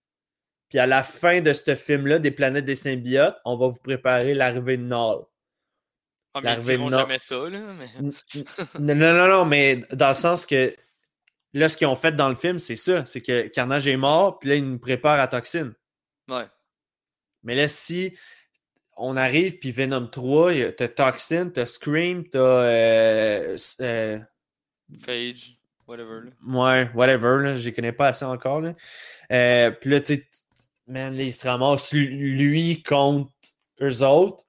Puis à la fin de ce film-là, des planètes des symbiotes, on va vous préparer l'arrivée de Null. Ah, mais ils de jamais ça, là. Mais... Non, non, non, non, mais dans le sens que là, ce qu'ils ont fait dans le film, c'est ça. C'est que Carnage est mort, puis là, ils nous préparent à Toxin. Ouais. Mais là, si on arrive, puis Venom 3, y a- t'as Toxin, t'as Scream, t'as. Euh, euh, Phage, whatever. Là. ouais, whatever, là, je les connais pas assez encore. Là. Euh, puis là, tu sais, man, là, il se ramasse lui contre eux autres.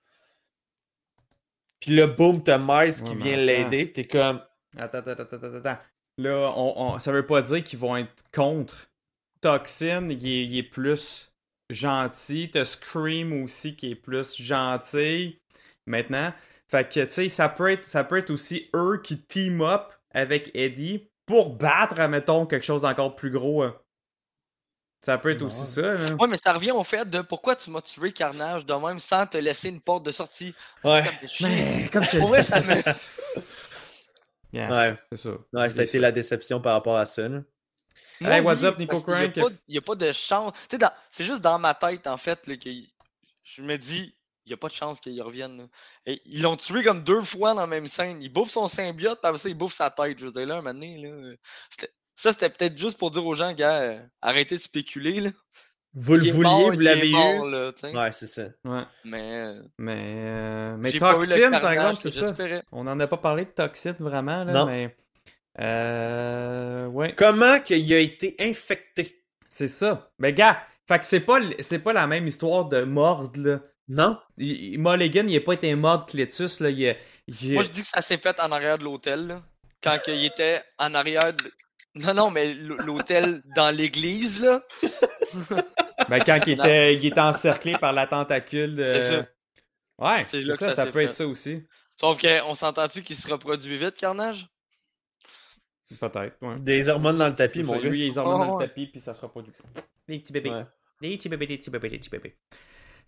Puis là, boum, t'as Miles qui Ouais, vient attends. l'aider, puis t'es comme. Attends, attends, attends, attends, attends. Là, on, on- ça veut pas dire qu'ils vont être contre. Toxin, il est, il est plus gentil. T'as Scream aussi qui est plus gentil. Maintenant. Fait que, tu sais, ça peut être, ça peut être aussi eux qui team up avec Eddie pour battre, mettons, quelque chose d'encore plus gros. hein. Ça peut être aussi ça, là. Ouais, mais ça revient au fait de pourquoi tu m'as tué Carnage de même sans te laisser une porte de sortie. Ouais. Mais, comme je vrai, dis, ça me- Yeah, Ouais, c'est ça. ouais ça a été la déception par rapport à ça. là. Moi, Hey, what's up, Nico Crank? pas- Il n'y a, pas de chance. Dans- c'est juste dans ma tête, en fait, là, que je me dis, il n'y a pas de chance qu'il revienne. là. Et ils l'ont tué comme deux fois dans la même scène. Il bouffe son symbiote, puis après ça, il bouffe sa tête. Je veux dire, là, un moment donné, là, ça, c'était peut-être juste pour dire aux gens, gars, euh, arrêtez de spéculer. Là. Vous le vouliez, mort, vous l'avez eu. là. Ouais, c'est ça. Ouais. Mais, euh, Mais, euh, mais j'ai pas eu le Toxin, par exemple, c'est ça. On n'en a pas parlé de Toxin vraiment, là, Non. mais. Euh. Ouais. Comment qu'il a été infecté? C'est ça. Mais gars, fait que c'est pas, c'est pas la même histoire de Mord, là. Non? Il- il- Mulligan, il a pas été mort de Cletus, là. Il, il Moi, je dis que ça s'est fait en arrière de l'hôtel, là. Quand il était en arrière de... Non, non, mais l'hôtel dans l'église, là. Ben, quand il était, il était encerclé par la tentacule. de- C'est ça. Ouais, C'est ça, ça peut être ça aussi. Sauf qu'on s'entend-tu qu'il se reproduit vite, Carnage? Peut-être, ouais. Des hormones dans le tapis, mon Lui, gars. il les hormones dans le ouais. tapis, puis ça se reproduit. Des petits bébés. Ouais. Des petits bébés, des petits bébés, des petits bébés.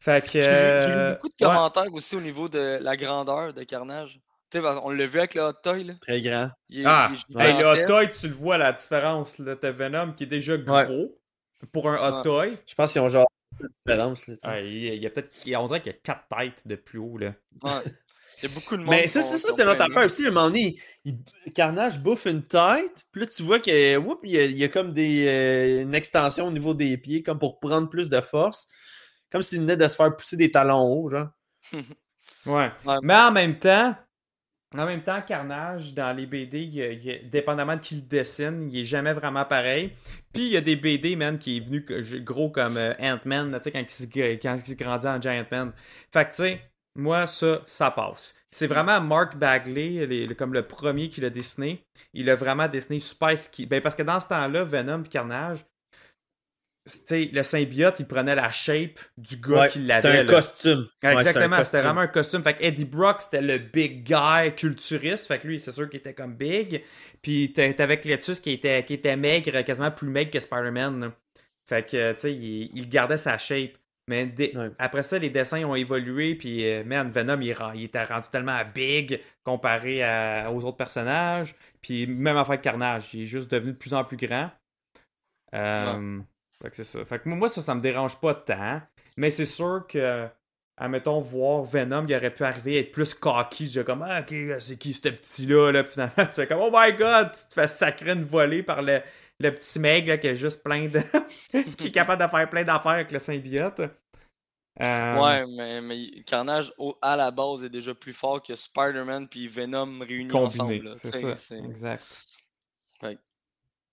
Fait que. J'ai j'ai lu beaucoup de ouais. commentaires aussi au niveau de la grandeur de Carnage. Tu sais, on l'a vu avec le hot toy, là. Très grand. Il Ah, il hey, le hot toy, tu le vois la différence. Là, t'as Venom qui est déjà gros pour un hot toy. Je pense qu'ils ont genre une différence. Là. Ah, il y a, il y a peut-être. On dirait qu'il y a quatre têtes de plus haut. Là. Ouais. Il y a beaucoup de monde. Mais ça, c'est ça, c'était notre affaire aussi. À un moment donné, il- Carnage bouffe une tête, puis là, tu vois que, whoop, il y a, il y a comme des, euh, une extension au niveau des pieds, comme pour prendre plus de force. Comme s'il venait de se faire pousser des talons hauts, genre. Ouais. Ouais. Mais en même temps, en même temps, Carnage, dans les BD, il y a- il y a- dépendamment de qui le dessine, il est jamais vraiment pareil. Puis il y a des BD, man, qui est venu gros comme euh, Ant-Man, tu sais, quand, il se quand il se grandit en Giant Man. Fait que, tu sais, moi, ça, ça passe. C'est vraiment Mark Bagley, les- comme le premier qui l'a dessiné. Il a vraiment dessiné super ski. Ben, parce que dans ce temps-là, Venom et Carnage, le symbiote, il prenait la shape du gars Ouais, qui c'était l'avait. un là. costume. Ouais, c'était un Exactement, c'était costume. vraiment un costume. Fait que Eddie Brock, c'était le big guy culturiste. Fait que lui, c'est sûr qu'il était comme big. Puis t'a- t'avais Cletus qui était, qui était maigre, quasiment plus maigre que Spider-Man. Fait que, tu sais, il, il gardait sa shape. Mais Ouais. après ça, les dessins ont évolué. Puis, euh, man, Venom, il, était rendu tellement big comparé à- aux autres personnages. Puis, même en fait, Carnage, il est juste devenu de plus en plus grand. Euh, Fait que c'est ça. Fait que moi, moi, ça, ça me dérange pas tant. Mais c'est sûr que, admettons, voir Venom, il aurait pu arriver à être plus cocky. Je comme, ah, ok, c'est qui ce petit-là? Là? Puis finalement, tu fais comme, oh my god, tu te fais sacrer une volée par le, le petit mec là, qui a juste plein de. qui est capable de faire plein d'affaires avec le symbiote. Euh, Ouais, mais, mais Carnage au- à la base est déjà plus fort que Spider-Man puis Venom réunis Combiné, ensemble. c'est ça. Exact. Fait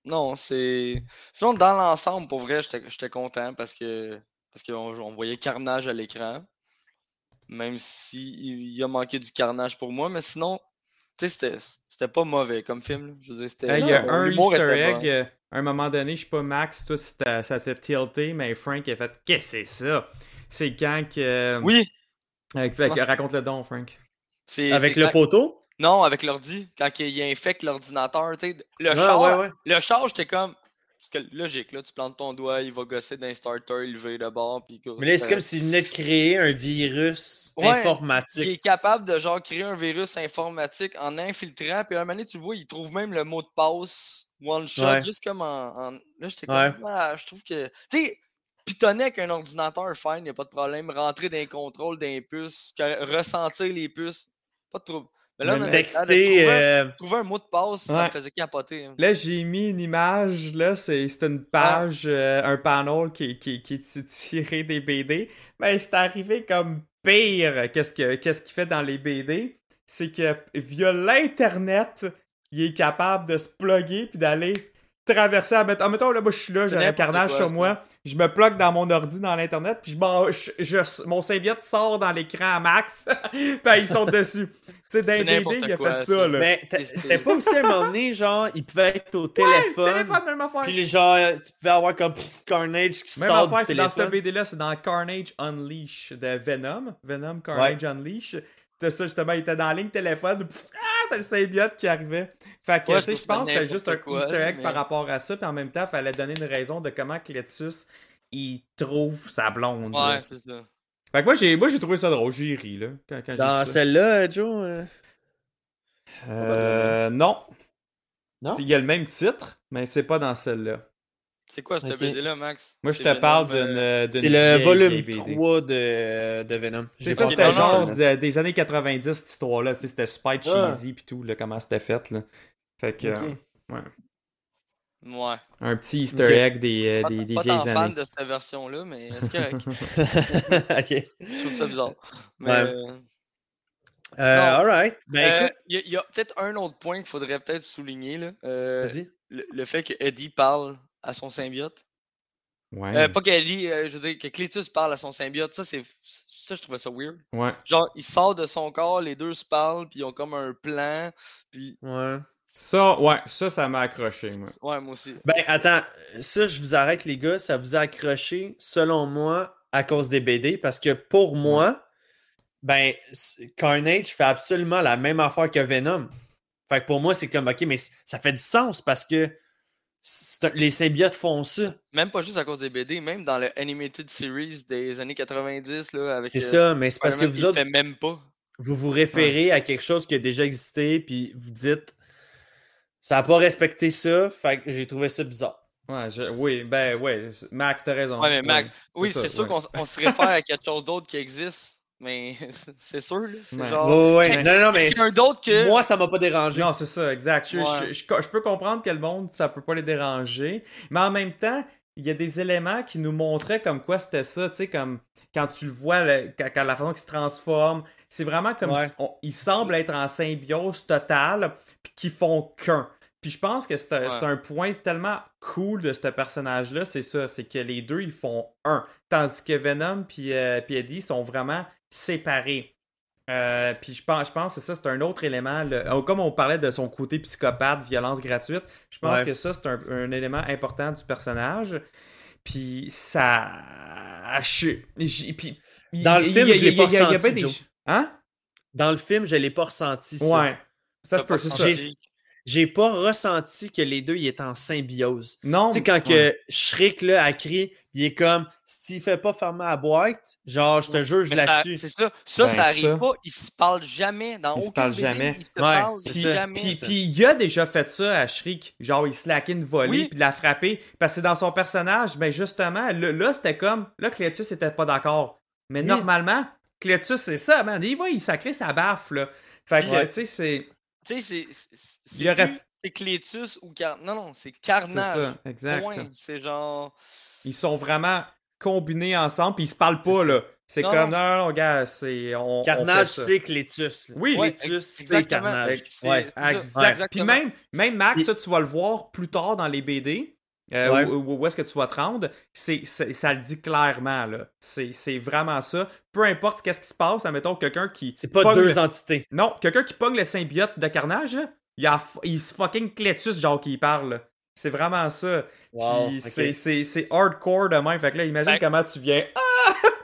Non, c'est. Sinon, dans l'ensemble, pour vrai, j'étais content parce que parce qu'on on voyait Carnage à l'écran. Même si il a manqué du Carnage pour moi, mais sinon, tu sais, c'était- pas mauvais comme film. là. Je veux dire, c'était. Euh, Il y a un Easter egg, bon. Euh, à un moment donné, je sais pas, Max, toi, si t'as- ça t'a tilté, mais Frank a fait Qu'est-ce que c'est ça? C'est quand que. Oui, Avec- avec- raconte le don, Frank. c'est. Avec c'est le quand- poteau? Non, avec l'ordi. Quand il infecte l'ordinateur, tu sais. Le Ah, char, ouais, ouais. le char, j'étais comme. Parce que logique, là, tu plantes ton doigt, il va gosser d'un starter, il lever de bord, puis Mais là, c'est comme s'il venait de créer un virus Ouais, informatique. qui est capable de genre créer un virus informatique en infiltrant, puis à un moment donné, tu vois, il trouve même le mot de passe one shot, Ouais. juste comme en. en- Là, j'étais comme. Ouais. Ah, je trouve que. Tu sais, pitonner avec un ordinateur, fine, y a pas de problème. Rentrer dans les contrôles puces, que- ressentir les puces, pas de trouble. Mais là, on a- trouver, un- euh, trouver un mot de passe, ça me faisait capoter. hein. Là, j'ai mis une image, là, c'est une page, euh, un panel qui, qui, qui est tiré des BD. Ben, c'est arrivé comme pire. Qu'est-ce que- qu'est-ce qu'il fait dans les BD? C'est que via l'Internet, il est capable de se plugger puis d'aller traverser. À mettre... mettons, là, moi, je suis là, j'ai un carnage quoi, sur moi. Je me plug dans mon ordi dans l'Internet, puis je, m'en- je- je- mon symbiote sort dans l'écran à max, puis ils sont dessus. Tu sais, n'importe il a quoi, fait ça. ça, là. Mais c'était pas aussi un moment donné, genre, il pouvait être au Ouais, téléphone. téléphone, même affaire. Puis genre, tu pouvais avoir comme pff, Carnage qui Même sort affaire, du c'est dans cette téléphone. BD-là, c'est dans Carnage Unleash de Venom. Venom Carnage Unleash. T'as ça, justement, il était dans la ligne téléphone. pff, ah, t'as le symbiote qui arrivait. Fait que, Ouais, tu sais, je pense que c'était juste un quoi, easter egg mais- par rapport à ça. Puis en même temps, il fallait donner une raison de comment Cletus, il trouve sa blonde. Ouais, c'est ça. Fait que moi, j'ai, moi, j'ai trouvé ça drôle. J'ai ri, là, quand, quand j'ai Dans celle-là, Joe. euh, Euh, non. Non? Il y a le même titre, mais c'est pas dans celle-là. C'est quoi cette Ok. BD-là, Max? Moi, je te Venom, parle euh, d'une, d'une C'est le volume vieille BD. 3 de, de Venom. C'est ça, pas c'était genre de- des années 90, cette histoire-là. C'était super Ah. cheesy pis tout, là, comment c'était fait. Là. Fait que, euh, ouais. Ouais. Un petit easter egg des, euh, Pas, des, des pas vieilles fan de cette version-là, mais c'est correct. ok. Je trouve ça bizarre. Mais, Ouais. euh, Euh, alright. Ben euh, écoute, il y a, peut-être un autre point qu'il faudrait peut-être souligner. Là. Euh, vas-y. le, le fait que Eddie parle à son symbiote. Ouais. Euh, pas qu'Eddie, euh, je veux dire, que Cletus parle à son symbiote. Ça, c'est ça, je trouvais ça weird. ouais. Genre, il sort de son corps, les deux se parlent, puis ils ont comme un plan. Puis, Ouais. Ça, ouais, ça, ça m'a accroché, moi. ouais, moi aussi. Ben attends, ça je vous arrête les gars, ça vous a accroché selon moi à cause des BD parce que pour moi, ben Carnage fait absolument la même affaire que Venom. Fait que pour moi c'est comme ok mais ça fait du sens parce que les symbiotes font ça. Même pas juste à cause des BD, même dans le Animated Series des années 90, là, avec. C'est euh, ça, mais c'est parce que vous autres fait même pas. vous vous référez à quelque chose qui a déjà existé puis vous dites ça n'a pas respecté ça, fait que j'ai trouvé ça bizarre. Ouais, je- oui, ben, ouais. Max, t'as raison. Ouais, mais Max, oui, c'est sûr ouais. qu'on on se réfère à quelque chose d'autre qui existe, mais c'est- sûr, là. C'est Ouais. genre. Ouais, non non mais quelqu'un d'autre que. moi ça m'a pas dérangé. Non, c'est ça, exact. Je, Ouais. je- je- je peux comprendre que le monde, ça peut pas les déranger. Mais en même temps, il y a des éléments qui nous montraient comme quoi c'était ça, tu sais, comme quand tu le vois, le- quand, quand la façon qu'il se transforme, c'est vraiment comme Ouais. si on- ils semblent être en symbiose totale, puis qu'ils font qu'un. Puis je pense que c'est un, Ouais. un point tellement cool de ce personnage-là, c'est ça, c'est que les deux, ils font un. Tandis que Venom puis euh, puis Eddie sont vraiment séparés. Euh, puis je pense, je pense que ça, c'est un autre élément. le- oh, comme on parlait de son côté psychopathe, violence gratuite, je pense Ouais. que ça, c'est un, un élément important du personnage. Puis ça. je- j'ai- puis, Dans le il- film, il y a- je l'ai pas ressenti. Hein? Dans le film, je l'ai pas ressenti ça. Ouais. Ça se peut, ça. J'ai pas ressenti que les deux ils étaient en symbiose. Non. Tu sais, quand ouais. que Shriek là, a crié, il est comme s'il fait pas fermer la boîte, genre je te juge Mais ça- là-dessus. C'est ça. Ça, Ben, ça arrive ça. pas. Ils se parlent jamais. Dans Ils se aucun BD, jamais. Ils se Ouais, parlent jamais. puis, il a déjà fait ça à Shriek. Genre, il slackait une volée, Oui. puis de la frapper. Parce que c'est dans son personnage, ben justement, là, là, c'était comme. Là, Cletus était pas d'accord. Mais Oui. normalement, Cletus, c'est ça, man. Il va, il sacrait sa baffe, là. Fait que, Ouais. tu sais, c'est. Tu sais, c'est- c'est. Il y aurait- C'est Cletus ou Car... Non, non, c'est C'est Carnage. ça, exact. C'est genre. Ils sont vraiment combinés ensemble, puis ils se parlent pas, là. C'est comme, non. non, gars, c'est. On, Carnage, c'est Clétus. Oui. Ouais, Clétus, c'est exactement. Carnage. C'est- Ouais. c'est Exact. exactement. Puis même, même Max, ça, tu vas le voir plus tard dans les BD. Euh, Ouais. où, où- où est-ce que tu vas te rendre? C'est, c'est- ça le dit clairement, là. C'est, c'est vraiment ça. Peu importe qu'est-ce qui se passe, admettons quelqu'un qui. C'est pas deux le- entités. Non, quelqu'un qui pogne le symbiote de carnage, là, il, a, il se fucking Clétus, genre, qui parle. là. C'est vraiment ça. Wow, Puis c'est, c'est, c'est hardcore de même. Fait que là, imagine Ben- comment tu viens.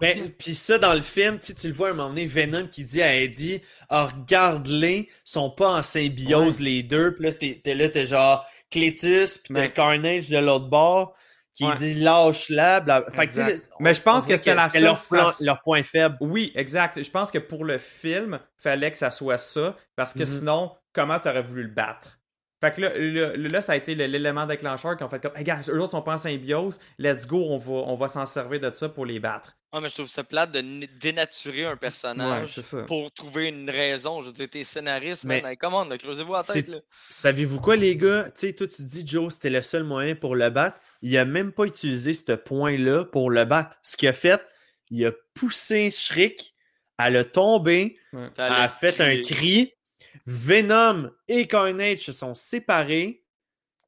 Ben, puis ça, dans le film, tu le vois à un moment donné, Venom qui dit à Eddie, ah, regarde-les, sont pas en symbiose les deux. Puis là, t'es, t'es là, t'es genre Clétus, puis t'as Ouais. Carnage de l'autre bord, qui Ouais. dit lâche-la. bla- Fait que. Mais je pense que c'était leur, plan- leur point faible. Oui, exact. Je pense que pour le film, fallait que ça soit ça, parce que Mhm. sinon, comment t'aurais voulu le battre? Fait que là, là, là, ça a été l'élément déclencheur qui ont fait comme, hey, gars, eux autres sont pas en symbiose, let's go, on va, on va s'en servir de ça pour les battre. Ah, mais je trouve ça plate de dénaturer un personnage pour trouver une raison. Je veux dire, t'es scénariste, Mais- man. On, là, creusez-vous la tête, là. Savez-vous quoi, les gars? Tu sais, toi, tu dis, Joe, c'était le seul moyen pour le battre. Il a même pas utilisé ce point-là pour le battre. Ce qu'il a fait, il a poussé Shriek, elle a tombé, Ouais. elle a fait un cri. Venom et Carnage se sont séparés.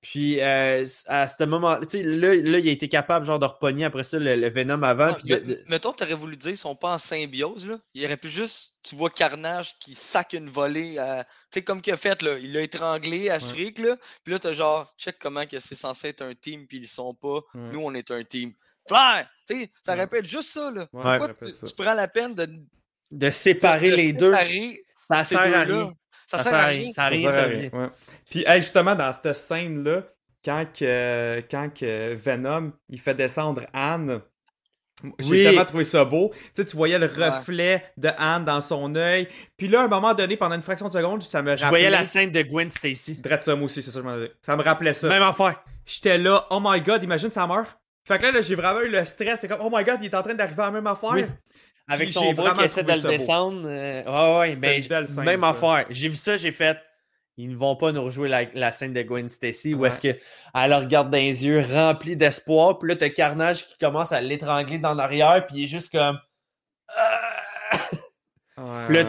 Puis euh, à ce moment tu sais, là, là, il a été capable genre de repogner après ça le, le Venom avant. Ah, puis de- me- de- Mettons, t'aurais voulu dire, ils sont pas en symbiose, là. Il aurait pu juste, tu vois Carnage qui sac une volée à. Tu sais, comme qu'il a fait, là. Il l'a étranglé à Shriek, là. Puis là, t'as genre, check comment que c'est censé être un team, puis ils sont pas. Ouais. Nous, on est un team. Flair! Tu sais, ça Ouais. répète juste ça, là. Ouais, Pourquoi ça tu, répète ça. tu prends la peine de. de séparer de les deux, ça sert à rien. Ça, sert à rien. Ça Ça rien ouais. Puis hey, justement, dans cette scène-là, quand, que, quand que Venom il fait descendre Anne, j'ai Oui. tellement trouvé ça beau. Tu sais, tu voyais le reflet de Anne dans son œil. Puis là, à un moment donné, pendant une fraction de seconde, ça me rappelait. Je voyais la scène de Gwen Stacy. Moi aussi, c'est ça que je m'en disais. Ça me rappelait ça. Même affaire. J'étais là, oh my god, imagine ça meurt. Fait que là, là, j'ai vraiment eu le stress. C'est comme, oh my god, il est en train d'arriver à la même affaire. Oui. Avec son bras qui essaie de le descendre. euh, ouais, ben, scène, même ça. affaire. J'ai vu ça, j'ai fait. Ils ne vont pas nous rejouer la, la scène de Gwen Stacy où est-ce qu'elle le regarde dans les yeux remplis d'espoir. Puis là, t'as Carnage qui commence à l'étrangler dans l'arrière. Puis il est juste comme. Ah! Puis là.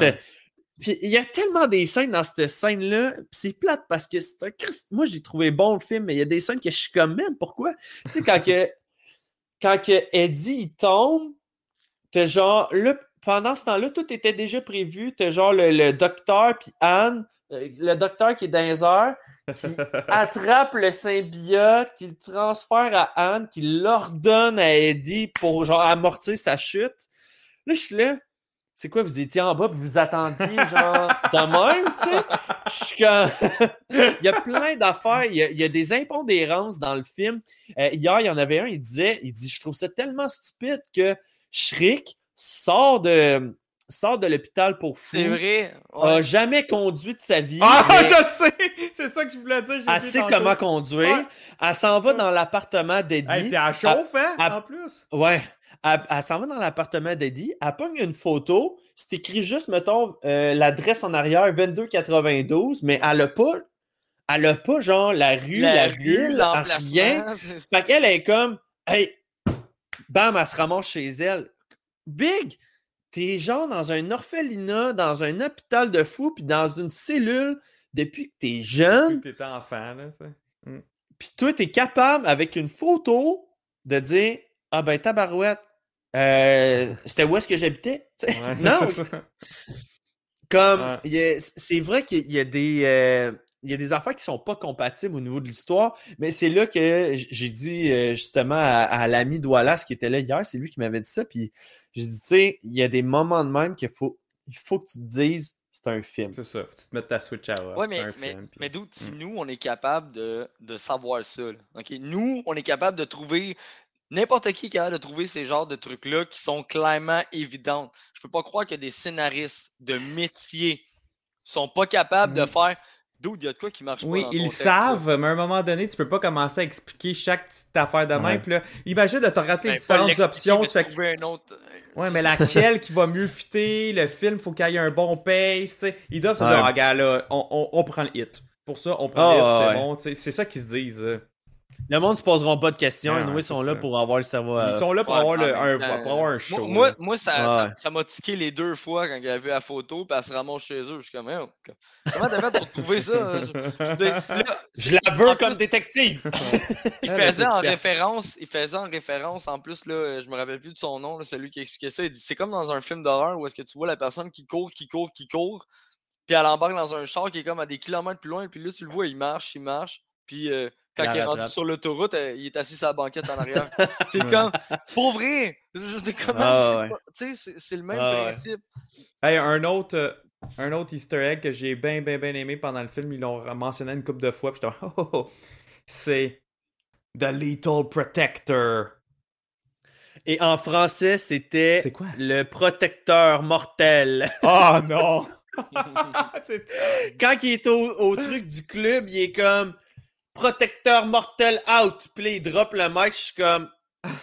Puis il y a tellement des scènes dans cette scène-là. Puis c'est plate parce que c'est un Christ- Moi, j'ai trouvé bon le film, mais il y a des scènes que je suis comme, man, pourquoi? Tu sais, quand que. Quand que Eddie il tombe, t'as genre. Là, pendant ce temps-là, tout était déjà prévu. T'as genre le, le docteur puis Anne. euh, Le docteur qui est dans les heures, qui attrape le symbiote, qui le transfère à Anne, qui l'ordonne à Eddie pour genre amortir sa chute. Là, je suis là. C'est quoi, vous étiez en bas puis vous attendiez, genre, de même, tu sais? Je suis comme. il y a plein d'affaires. Il y a, il y a des impondérances dans le film. Euh, hier, il y en avait un, il disait il dit, Je trouve ça tellement stupide que Shriek sort de, sort de l'hôpital pour fou. C'est vrai. A jamais conduit de sa vie. Ah, je le sais! C'est ça que je voulais dire. elle sait comment conduire. Ouais. Elle s'en va dans l'appartement d'Eddie. Hey, puis elle chauffe, hein, elle- en plus. Ouais. Elle, elle s'en va dans l'appartement d'Eddie, elle pogne une photo, c'est écrit juste, mettons, euh, l'adresse en arrière, 2292, mais elle a pas, elle a pas, genre, la rue, la, ville, l'emplacement, rien. c'est- Fait qu'elle est comme, hey, bam, elle se ramasse chez elle. Big, t'es genre dans un orphelinat, dans un hôpital de fous, puis dans une cellule depuis que t'es jeune, T'étais enfant, là, tu sais. puis toi, t'es capable, avec une photo, de dire, ah ben, tabarouette, euh, c'était où est-ce que j'habitais? Ouais, non, c'est ça. comme, Ouais. c'est vrai qu'il y a des... euh, il y a des affaires qui sont pas compatibles au niveau de l'histoire, mais c'est là que j'ai dit euh, justement à, à l'ami Doualas qui était là hier, c'est lui qui m'avait dit ça, puis j'ai dit, tu sais, il y a des moments de même qu'il faut, il faut que tu te dises, c'est un film. C'est ça, faut que tu te mettes ta Switch à off. Ouais, mais, mais, film, puis- mais d'où, si Mm. nous, on est capable de, de savoir ça, là, OK? Nous, on est capable de trouver. N'importe qui est capable de trouver ces genres de trucs-là qui sont clairement évidents. Je peux pas croire que des scénaristes de métier sont pas capables de Mm. faire. D'où il y a de quoi qui marche pas Oui, ils là. savent, mais à un moment donné, tu peux pas commencer à expliquer chaque petite affaire de même. Ouais. Puis là, imagine de te rater Ben, différentes options. mais tu trouver un autre. euh, Ouais, mais laquelle qui va mieux fitter, le film, faut qu'il y ait un bon pace, tu sais. Ils doivent se Ouais. dire, ah, gars, là, on, on, on prend le hit. Pour ça, on prend Ah, le hit, c'est ouais. bon, tu sais. C'est ça qu'ils se disent. Le monde se poseront pas de questions. Ah, et nous, ouais, ils sont là ça. pour avoir le cerveau. Ils sont là pour Ouais, avoir, le, un, pour avoir un Moi, show. moi, là. moi, ça, ça, Ouais. ça m'a tiqué les deux fois quand il a vu la photo, puis elle se ramasse chez eux. Je suis comme, Hey, comment t'as fait pour trouver ça? Je- je veux dire, là, Je la veux plus, comme détective. Il Ah, faisait en référence, il faisait en référence, en plus, là, je me rappelle plus de son nom, là, celui qui expliquait ça. Il dit c'est comme dans un film d'horreur où est-ce que tu vois la personne qui court, qui court, qui court, puis elle embarque dans un char qui est comme à des kilomètres plus loin, puis là, tu le vois, il marche, il marche, puis euh, quand Il il est rendu sur l'autoroute, euh, il est assis sur la banquette en arrière. c'est comme, pour vrai! Je sais comment, Ah, c'est ouais. pas- tu sais, c'est- c'est le même Ah, ouais. principe. Hey, un autre, euh, un autre Easter egg que j'ai bien, bien, bien aimé pendant le film, ils l'ont mentionné une couple de fois, puis j'étais oh, oh, oh. c'est The Lethal Protector. Et en français, c'était C'est quoi? le protecteur mortel. Oh non! C'est- Quand il est au, au truc du club, il est comme protecteur mortel out. Puis là, il drop le mic. Je suis comme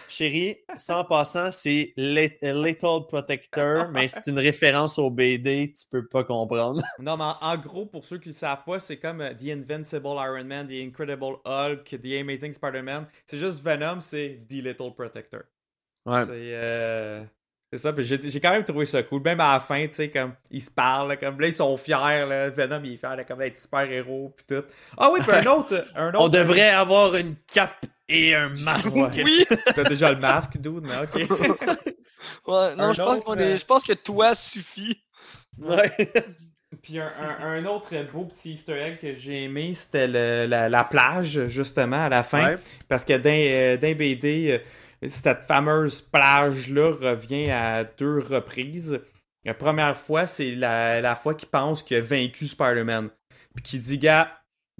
chérie, sans passant, c'est Lethal Protector, mais c'est une référence au BD. Tu peux pas comprendre. non, mais en, en gros, pour ceux qui le savent pas, c'est comme euh, The Invincible Iron Man, The Incredible Hulk, The Amazing Spider-Man. C'est juste Venom, c'est The Little Protector. Ouais. C'est euh, c'est ça, puis j'ai quand même trouvé ça cool. Même à la fin, tu sais, comme ils se parlent, là, comme là, ils sont fiers, là, Venom, il est fier comme être super-héros, puis tout. Ah oui, puis un autre, un autre. On devrait avoir une cape et un masque. Ouais. Oui! T'as déjà le masque, dude, mais ok. Ouais, non, Un je pense, autre, qu'on euh, est, je pense que toi suffit. Ouais. Puis un, un- un autre beau petit easter egg que j'ai aimé, c'était le- la, la plage, justement, à la fin. Ouais. Parce que dans, euh, BD, euh, cette fameuse plage-là revient à deux reprises. La première fois, c'est la, la fois qu'il pense qu'il a vaincu Spider-Man. Puis qu'il dit, gars,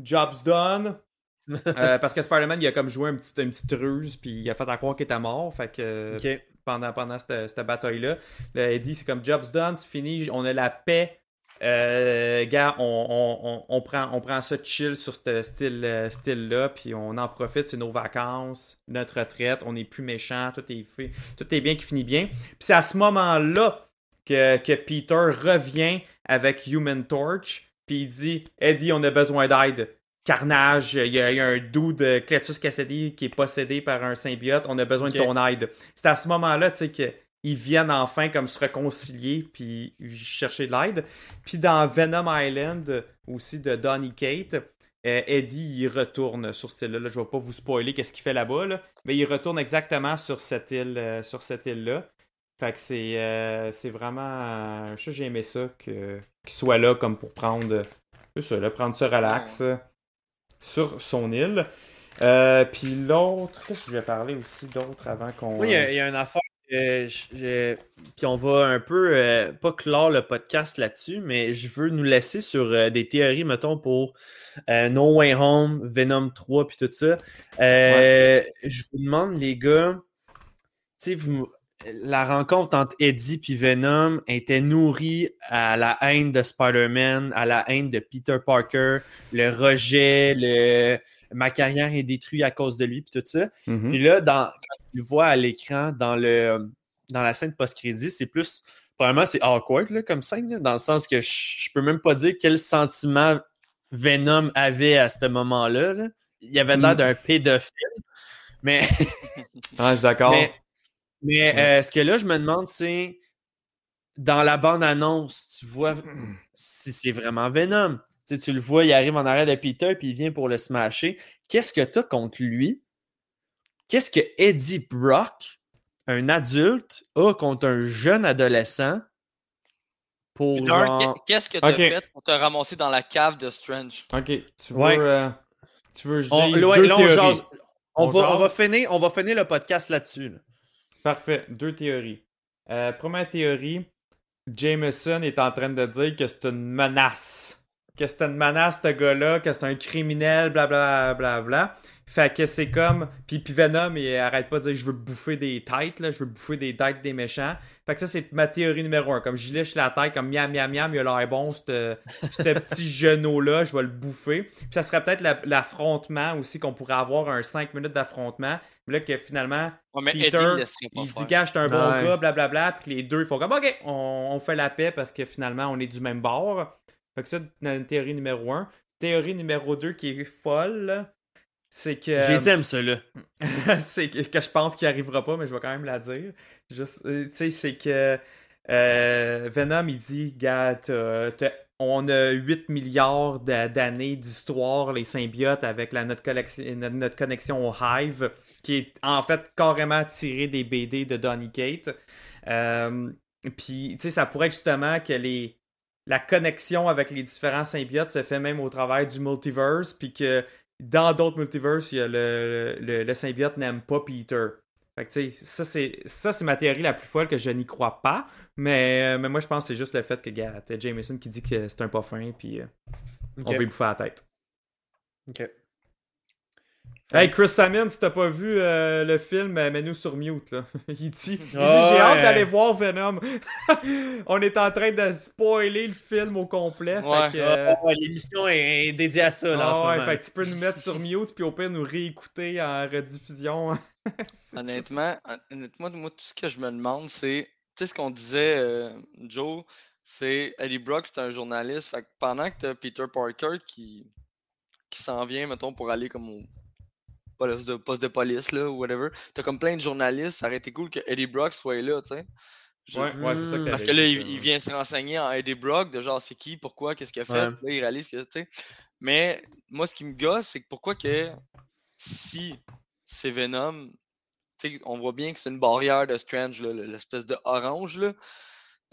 job's done. Euh, parce que Spider-Man, il a comme joué un petit, une petite ruse, puis il a fait à croire qu'il était mort. Fait que pendant, pendant cette, cette bataille-là. Là, il dit c'est comme job's done, c'est fini, on a la paix. Euh, gars, on, on, on, on prend, on prend ça chill sur ce style, euh, style-là, puis on en profite, c'est nos vacances, notre retraite, on est plus méchant, tout est fait, tout est bien qui finit bien. Puis c'est à ce moment-là que, que Peter revient avec Human Torch, puis il dit Eddie, on a besoin d'aide. Carnage, il y, a, il y a un dude de Cletus Cassidy qui est possédé par un symbiote, on a besoin de ton aide. C'est à ce moment-là, tu sais, qu'ils viennent enfin comme se réconcilier puis chercher de l'aide. Puis dans Venom Island, aussi de Donny Kate, euh, Eddie, il retourne sur cette île-là. Là, je vais pas vous spoiler qu'est-ce qu'il fait là-bas, là, mais il retourne exactement sur cette île, euh, sur cette île-là. Fait que c'est, euh, c'est vraiment, euh, ça j'ai aimé ça que qu'il soit là comme pour prendre, c'est ça, là, prendre ça relax euh, sur son île. Euh, puis l'autre, qu'est-ce que je vais parler aussi d'autre avant qu'on. Oui, il y, a- il y a une affaire. Je- je- Puis on va un peu, euh, pas clore le podcast là-dessus, mais je veux nous laisser sur euh, des théories, mettons, pour euh, No Way Home, Venom 3, puis tout ça. Euh, Je vous demande, les gars, tu sais, vous. La rencontre entre Eddie et Venom était nourrie à la haine de Spider-Man, à la haine de Peter Parker, le rejet, le ma carrière est détruite à cause de lui, puis tout ça. Mhm. Puis là, dans, quand tu le vois à l'écran, dans le dans la scène post-crédit, c'est plus. Probablement, c'est awkward là, comme scène, là, dans le sens que je, je peux même pas dire quel sentiment Venom avait à ce moment-là. là. Il avait l'air Mm. d'un pédophile. Mais, Ah, je suis d'accord. mais, mais, euh, ce que là, je me demande, c'est dans la bande-annonce, tu vois si c'est vraiment Venom. Tu, sais, tu le vois, il arrive en arrière de Peter, puis il vient pour le smasher. Qu'est-ce que tu as contre lui? Qu'est-ce que Eddie Brock, un adulte, a contre un jeune adolescent pour Peter, genre... qu'est- qu'est-ce que t'as Ok. fait pour te ramasser dans la cave de Strange? Ok, tu veux, Ouais. euh, tu veux On, dise là, deux là, on théories. jase. On, On va, on, jase? va finir, on va finir le podcast là-dessus. là. Parfait, deux théories. Euh, première théorie, Jameson est en train de dire que c'est une menace. Que c'est une menace, ce gars-là, que c'est un criminel, blablabla. Bla, bla, bla. Fait que c'est comme. Puis, puis Venom, il arrête pas de dire je veux bouffer des têtes, là, je veux bouffer des têtes des méchants. Fait que ça, c'est ma théorie numéro un. Comme je lèche la tête, comme miam, miam, miam, il a l'air bon, ce petit genou-là, je vais le bouffer. Puis ça serait peut-être la- l'affrontement aussi, qu'on pourrait avoir un 5 minutes d'affrontement. Mais là, que finalement, Ouais, mais Peter, Eddie il dit gars, je suis un bon Ouais. gars, blablabla, puis les deux ils font comme ok, on, on fait la paix parce que finalement on est du même bord. Fait que ça, une théorie numéro un. Théorie numéro 2 qui est folle, c'est que. Je les aime, ceux-là. c'est que, que je pense qu'il arrivera pas, mais je vais quand même la dire. Juste, euh, tu sais, c'est que euh, Venom, il dit, gars, t'as- on a 8 milliards d'a- d'années d'histoire, les symbiotes, avec la, notre, notre, notre connexion au Hive, qui est en fait carrément tiré des BD de Donny Kate. Euh, Puis, tu sais, ça pourrait être justement que les, la connexion avec les différents symbiotes se fait même au travers du multiverse, puis que dans d'autres multiverses, il y a le, le, le symbiote n'aime pas Peter. Fait que, tu sais, ça, c'est, ça, c'est ma théorie la plus folle que je n'y crois pas. Mais, euh, mais moi, je pense que c'est juste le fait que, gars, t'as Jameson qui dit que c'est un pas fin, puis euh, on veut lui bouffer la tête. Ok. Hey, Chris Sammon, si t'as pas vu euh, le film, euh, mets-nous sur mute, là. il dit, il dit, Ah j'ai hâte ouais. d'aller voir Venom. on est en train de spoiler le film au complet. Ouais. Fait que, euh, Ah, ouais, L'émission est dédiée à ça, là, en ah ce ouais, moment. fait que tu peux nous mettre sur mute, puis au pire nous réécouter en rediffusion. Honnêtement, honnêtement, moi, tout ce que je me demande, c'est, tu sais, ce qu'on disait, euh, Joe, c'est Eddie Brock, c'est un journaliste. Fait que pendant que t'as Peter Parker qui, qui s'en vient, mettons, pour aller comme au poste de, poste de police, là, ou whatever, t'as comme plein de journalistes. Ça aurait été cool que Eddie Brock soit là, tu sais. Ouais, ouais, c'est ça que Parce que là, il, vient se renseigner en Eddie Brock, de genre c'est qui, pourquoi, qu'est-ce qu'il a fait. Ouais. Là, il réalise que, tu sais. Mais moi, ce qui me gosse, c'est que pourquoi que si c'est Venom, tu sais, on voit bien que c'est une barrière de Strange, l'espèce de orange, là.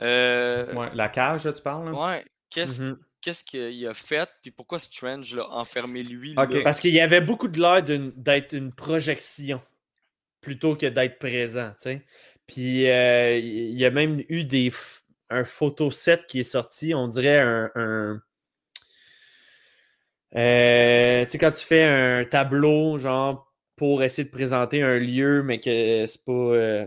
Euh, Ouais, la cage, là, tu parles? là? ouais, qu'est-ce Mhm. Qu'est-ce qu'il a fait, puis pourquoi Strange l'a enfermé lui, là? Parce qu'il y avait beaucoup de l'air d'être une projection plutôt que d'être présent. Puis euh, il y a même eu des un photo set qui est sorti, on dirait un. un- Euh, tu sais, quand tu fais un tableau, genre, pour essayer de présenter un lieu, mais que c'est pas. euh,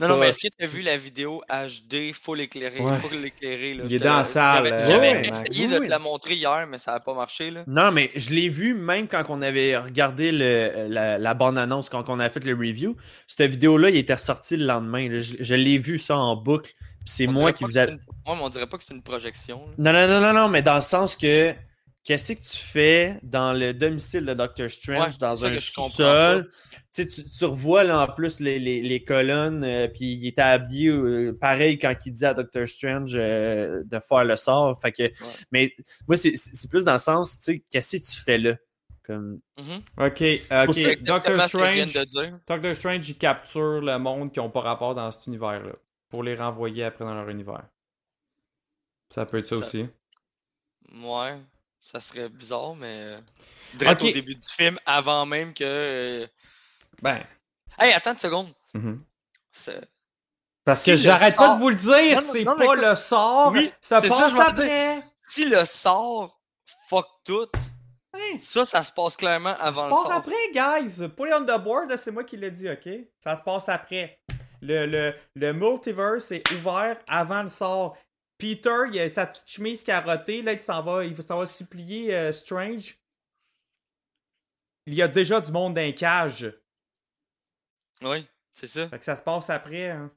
Non, non, mais est-ce que tu as vu la vidéo HD full éclairée? Ouais. Full éclairée, là. Il est dans la- salle, J'avais euh, ouais, essayé ouais. de te la montrer hier, mais ça n'a pas marché, là. Non, mais je l'ai vu même quand on avait regardé le, la, la bande-annonce, quand on a fait le review. Cette vidéo-là, il était ressorti le lendemain. là. Je, je l'ai vu ça en boucle. C'est moi qui vous a... Ouais, mais on dirait pas que c'est une projection. là. Non, non, non, non, non, mais dans le sens que qu'est-ce que tu fais dans le domicile de Doctor Strange, Ouais, dans un sous-sol? Tu, sais, tu, tu revois là, en plus les, les, les colonnes, euh, puis il était habillé euh, pareil quand il dit à Doctor Strange euh, de faire le sort. Fait que, Mais moi, c'est- plus dans le sens, tu sais, qu'est-ce que tu fais là? Comme... Mhm. Ok, Doctor Strange, de dire. Doctor Strange, il capture le monde qui n'ont pas rapport dans cet univers-là pour les renvoyer après dans leur univers. Ça peut être ça Ça- aussi. Ouais, ça serait bizarre, mais. euh, Direct au début du film, avant même que. euh, Ben. Hey, attends une seconde. mhm. C'est- Parce Si que j'arrête pas de vous le dire, c'est pas le sort, Oui, ça passe après. Si le sort fuck tout, Hein? ça, ça se passe clairement avant Ça le sort. après, guys. Put it on the board, c'est moi qui l'ai dit, ok? Ça se passe après. Le, le, le multiverse est ouvert avant le sort. Peter, il a sa petite chemise carottée, là, il s'en va, il s'en va supplier euh, Strange. Il y a déjà du monde dans les cages. Oui, c'est ça. Fait que ça se passe après. hein.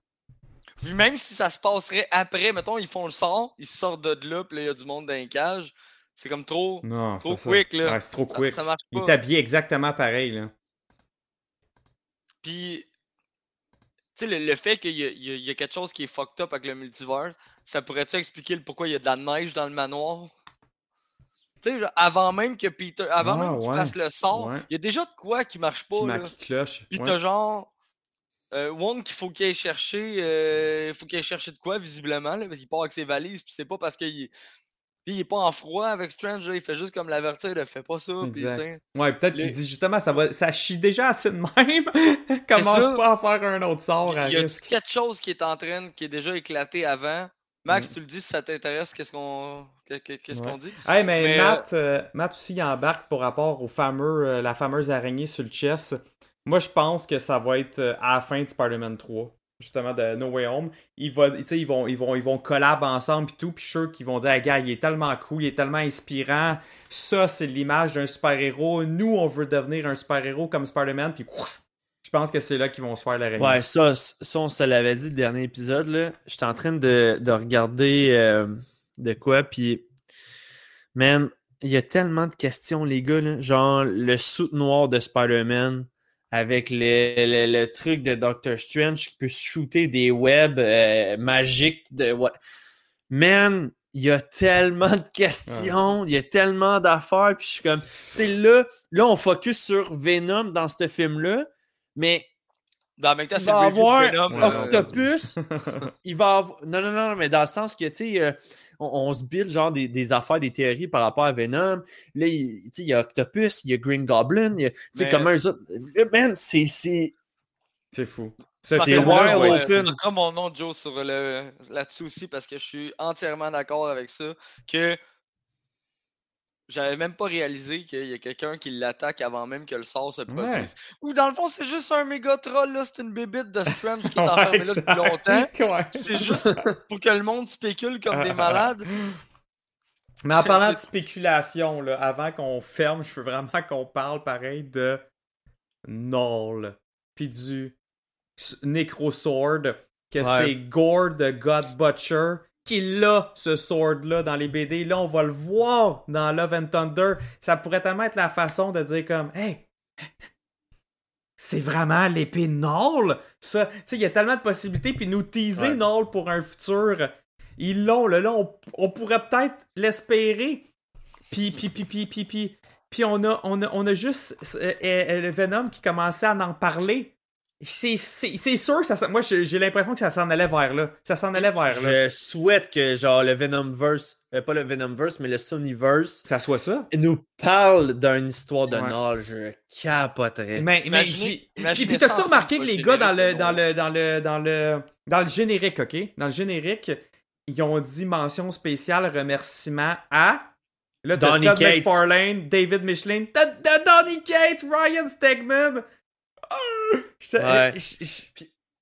Puis même si ça se passerait après, mettons, ils font le sort, ils sortent de là, puis là, il y a du monde dans les cages. C'est comme trop. Non, Trop ça. quick, là. Ouais, c'est trop Ça- quick. ça marche Il est habillé exactement pareil, là. Puis, sais, le, le fait qu'il y, y a- il y a quelque chose qui est fucked up avec le multivers, ça pourrait-tu expliquer le pourquoi il y a de la neige dans le manoir? Tu sais, avant même que Peter, avant Ah, même qu'il ouais. fasse le sort, Ouais. il y a déjà de quoi qui marche Qui pas, m'a là. qui cloche. Puis Ouais. t'as genre euh, Wong qu'il faut qu'il aille chercher, euh, faut qu'il aille chercher de quoi visiblement là, parce qu'il part avec ses valises, puis c'est pas parce qu'il puis il est pas en froid avec Strange, il fait juste comme l'avertir, de fais pas ça. Ouais, peut-être Les- qu'il dit justement, ça va, ça chie déjà assez de même. Commence ça. pas à faire un autre sort Il y a quelque chose qui est en train, qui est déjà éclaté avant. Max, Mm. tu le dis si ça t'intéresse, qu'est-ce qu'on qu'est- qu'est- qu'est-ce Ouais. qu'on dit? Hey, mais, Mais, euh, Matt, euh, Matt aussi il embarque pour rapport au fameux, euh, la fameuse araignée sur le chest. Moi, je pense que ça va être à la fin de Spider-Man 3, justement de No Way Home. Ils, va, ils, vont, ils, vont, ils vont collab ensemble puis tout, puis sûr qu'ils vont dire, hey, gars, il est tellement cool, il est tellement inspirant. Ça, c'est l'image d'un super-héros. Nous, on veut devenir un super-héros comme Spider-Man, puis je pense que c'est là qu'ils vont se faire l'araignée. Ouais, ça, ça, on se l'avait dit le dernier épisode. là. J'étais en train de, de regarder euh, de quoi, puis, man, il y a tellement de questions, les gars. là. Genre, le soute noir de Spider-Man avec le, le- le truc de Doctor Strange qui peut shooter des webs euh, magiques. De... ouais. Man, il y a tellement de questions, il y a tellement d'affaires. Puis je suis comme, tu sais, là, là, on focus sur Venom dans ce film-là, mais Dans même temps, il c'est va avoir Venom. Octopus. il va avoir... Non, non, non, mais dans le sens que, tu sais, euh, on, on se build genre des, des affaires, des théories par rapport à Venom. Là, il tu sais, il y a Octopus, il y a Green Goblin, tu sais, eux autres... Euh, Man, c'est... c'est- C'est fou. C'est c'est wild ouais. open. Je mettrai mon nom, Joe, sur le là-dessus aussi parce que je suis entièrement d'accord avec ça. Que j'avais même pas réalisé qu'il y a quelqu'un qui l'attaque avant même que le sort se produise. Ou dans le fond, c'est juste un méga troll, là. C'est une bébite de Strange qui est enfermée là depuis longtemps. Ouais. C'est juste pour que le monde spécule comme des malades. Mais en parlant de spéculation, là, avant qu'on ferme, je veux vraiment qu'on parle pareil de Null. Puis du Necrosword, que c'est Gore de God Butcher qui l'a ce sword-là dans les BD. Là, on va le voir dans Love and Thunder. Ça pourrait tellement être la façon de dire comme Hey! C'est vraiment l'épée Null? Ça, tu sais, il y a tellement de possibilités, puis nous teaser Ouais. Pour un futur. Ils l'ont, là, là, on, on pourrait peut-être l'espérer. Puis, puis, puis, puis, puis, puis, puis on a, on a, on a juste euh, euh, le Venom qui commençait à en parler. C'est, c'est, c'est sûr que ça, s'en- moi j'ai l'impression que ça s'en allait vers là. Ça s'en allait vers là. Je souhaite que, genre, le Venomverse, euh, pas le Venomverse, mais le Sonyverse, Ça soit ça. nous parle d'une histoire de Ouais. Null. Je capoterais. Mais, mais Imaginez- j'ai- puis, imaginez puis ça t'as-tu remarqué que les gars dans le, générique, dans le, dans le, dans le, dans le générique, ok? Dans le générique, ils ont dit mention spéciale, remerciement à là, Donny Todd. McFarlane, David Michelin, Donny Cates, Ryan Stegman. Ouais.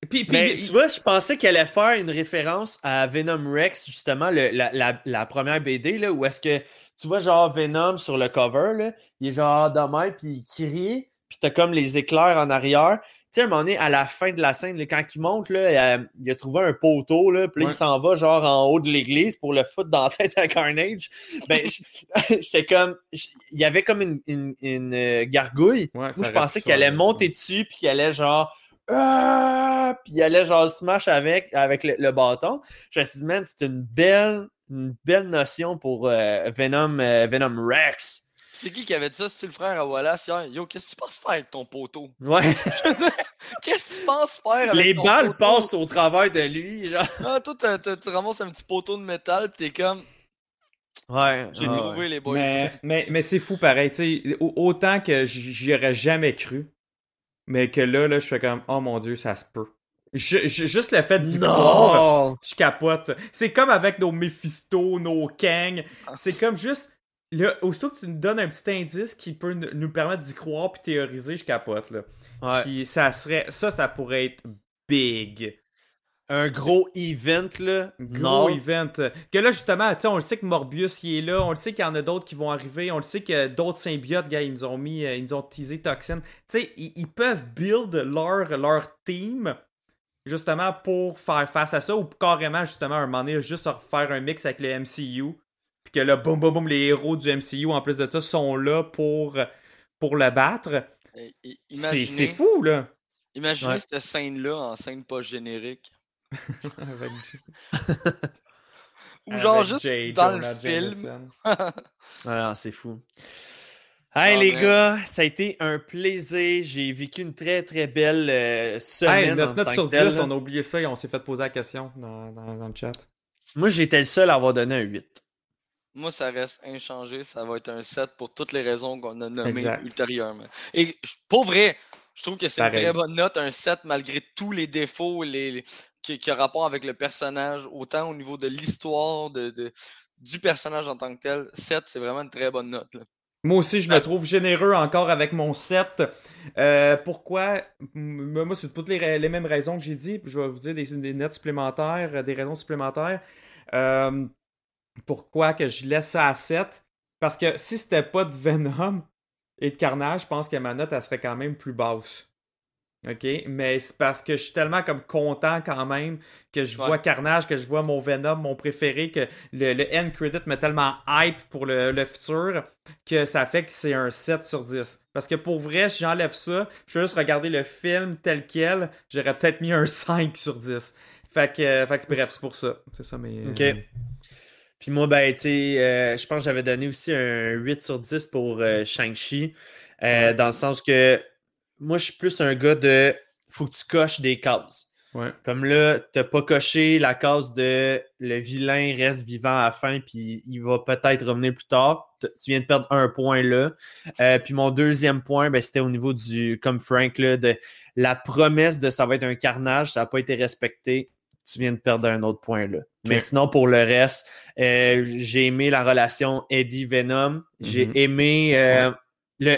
Puis, Mais il- tu vois, je pensais qu'elle allait faire une référence à Venom Rex, justement, le- la, la- la première BD, là, où est-ce que tu vois, genre, Venom sur le cover, là, il est genre même, puis il crie, puis t'as comme les éclairs en arrière. Tu sais, à un moment donné, à la fin de la scène, là, quand il monte, là, euh, il a trouvé un poteau, là, puis Ouais. il s'en va, genre, en haut de l'église pour le foutre dans la tête à Carnage. Ben, j'étais comme... Il y avait comme une, une- une, euh, gargouille. Ouais, Moi, je pensais qu'elle allait monter ouais. dessus, puis qu'elle allait genre. Ah! Puis il allait genre smash avec, avec le, le bâton. Je me suis dit, man, c'est une belle, une belle notion pour euh, Venom, euh, Venom Rex. C'est qui qui avait dit ça? C'était le frère à Wallace hier? Yo, qu'est-ce que tu penses faire avec ton poteau? Ouais. Qu'est-ce que tu penses faire avec Les ton balles poteau? passent au travers de lui, genre. Ah, toi, t'as- t'as- tu ramasses un petit poteau de métal, pis t'es comme, Ouais. j'ai ah, trouvé ouais. les boys. Mais, mais, mais c'est fou pareil, tu sais, au- autant que j'y aurais jamais cru, mais que là, là, je fais comme, oh mon dieu, ça se peut. Je- je- juste le fait d'y croire, Non! je capote. C'est comme avec nos Mephisto, nos Kang, c'est comme juste, là, aussitôt que tu nous donnes un petit indice qui peut nous permettre d'y croire puis théoriser, je capote, là. Ouais. Puis ça serait, ça, ça pourrait être big. Un gros event, là. Gros non? event. Que là, justement, on le sait que Morbius, il est là. On le sait qu'il y en a d'autres qui vont arriver. On le sait que d'autres symbiotes, gars, ils nous ont mis, euh, ils nous ont teasé Toxin. Tu sais, ils, ils peuvent build leur, leur team, justement, pour faire face à ça. Ou carrément, justement, à un moment donné, juste faire un mix avec le MCU. Puis que là, boum, boum, boum, les héros du MCU, en plus de ça, sont là pour, pour le battre. C'est fou, là. imaginez Ouais. cette scène-là en scène post-générique. Avec, Ou genre avec juste J. dans Jonah le film. Jameson. Ah, c'est fou. Hey Ah, les man. gars, ça a été un plaisir. J'ai vécu une très très belle euh, semaine. Hey, notre note sur que telle, 10, là. on a oublié ça et on s'est fait poser la question dans, dans- dans le chat. Moi, j'étais le seul à avoir donné un 8. Moi, ça reste inchangé. Ça va être un 7 pour toutes les raisons qu'on a nommées Exact. ultérieurement. Et pour vrai, je trouve que c'est une très bonne note, un 7, malgré tous les défauts les, les- qui, qui ont rapport avec le personnage, autant au niveau de l'histoire, de, de- du personnage en tant que tel. 7, c'est vraiment une très bonne note. là. Moi aussi, je me Ah. trouve généreux encore avec mon 7. Euh, pourquoi? Moi, c'est toutes les, mêmes raisons que j'ai dit. Je vais vous dire des, des notes supplémentaires, euh, des raisons supplémentaires. Euh, pourquoi que je laisse ça à 7 Parce que si c'était pas de Venom et de Carnage, je pense que ma note, elle serait quand même plus basse. OK? Mais c'est parce que je suis tellement comme content quand même que je vois. Carnage, que je vois mon Venom, mon préféré, que le, le end credit me tellement hype pour le, le futur que ça fait que c'est un 7 sur 10. Parce que pour vrai, si j'enlève ça, je fais juste regarder le film tel quel, j'aurais peut-être mis un 5 sur 10. Fait que, fait que bref, c'est pour ça. C'est ça, mais. Ok. euh, Puis moi, ben, tu sais, euh, je pense que j'avais donné aussi un 8 sur 10 pour euh, Shang-Chi. euh, Dans le sens que moi, je suis plus un gars de faut que tu coches des cases. Ouais. Comme là, t'as pas coché la case de le vilain reste vivant à la fin, puis il va peut-être revenir plus tard. T- Tu viens de perdre un point là. Euh, puis mon deuxième point, ben, c'était au niveau du, comme Frank, là, de la promesse de ça va être un carnage, ça n'a pas été respecté. Tu viens de perdre un autre point là. Mais sinon, pour le reste, euh, j'ai aimé la relation Eddie Venom. J'ai Mhm. aimé euh, le,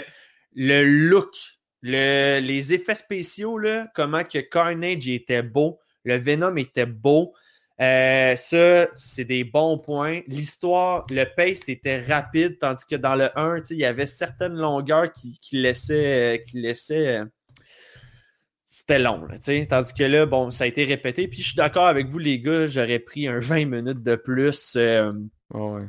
le look, le- les effets spéciaux, là, comment que Carnage était beau, le Venom était beau. Euh, ça, c'est des bons points. L'histoire, le pace était rapide, tandis que dans le 1, tu sais, il y avait certaines longueurs qui, qui laissaient. Qui laissaient c'était long, là, tu sais. Tandis que là, bon, ça a été répété. Puis je suis d'accord avec vous, les gars, j'aurais pris un 20 minutes de plus. euh, ouais.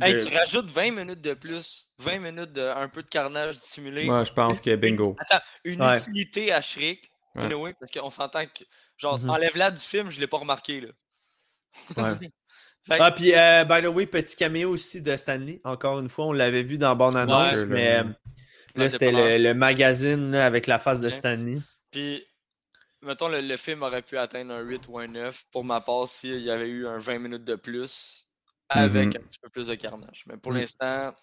Hey, tu rajoutes 20 minutes de plus, 20 minutes de un peu de carnage dissimulé. Moi, je pense que bingo. Attends, une Ouais. utilité à Ouais. anyway, parce qu'on s'entend que, genre, Mhm. enlève-la du film, je l'ai pas remarqué, là. Ouais. Que- Ah, puis, euh, by the way, petit caméo aussi de Stanley. Encore une fois, on l'avait vu dans Bonne Annonce, Ouais. mais euh, Ouais, là, c'était le, le magazine là, avec la face de Ouais. Stanley. Puis, mettons, le, le film aurait pu atteindre un 8 ou un 9 pour ma part s'il y avait eu un 20 minutes de plus avec Mhm. un petit peu plus de carnage. Mais pour Mm. l'instant,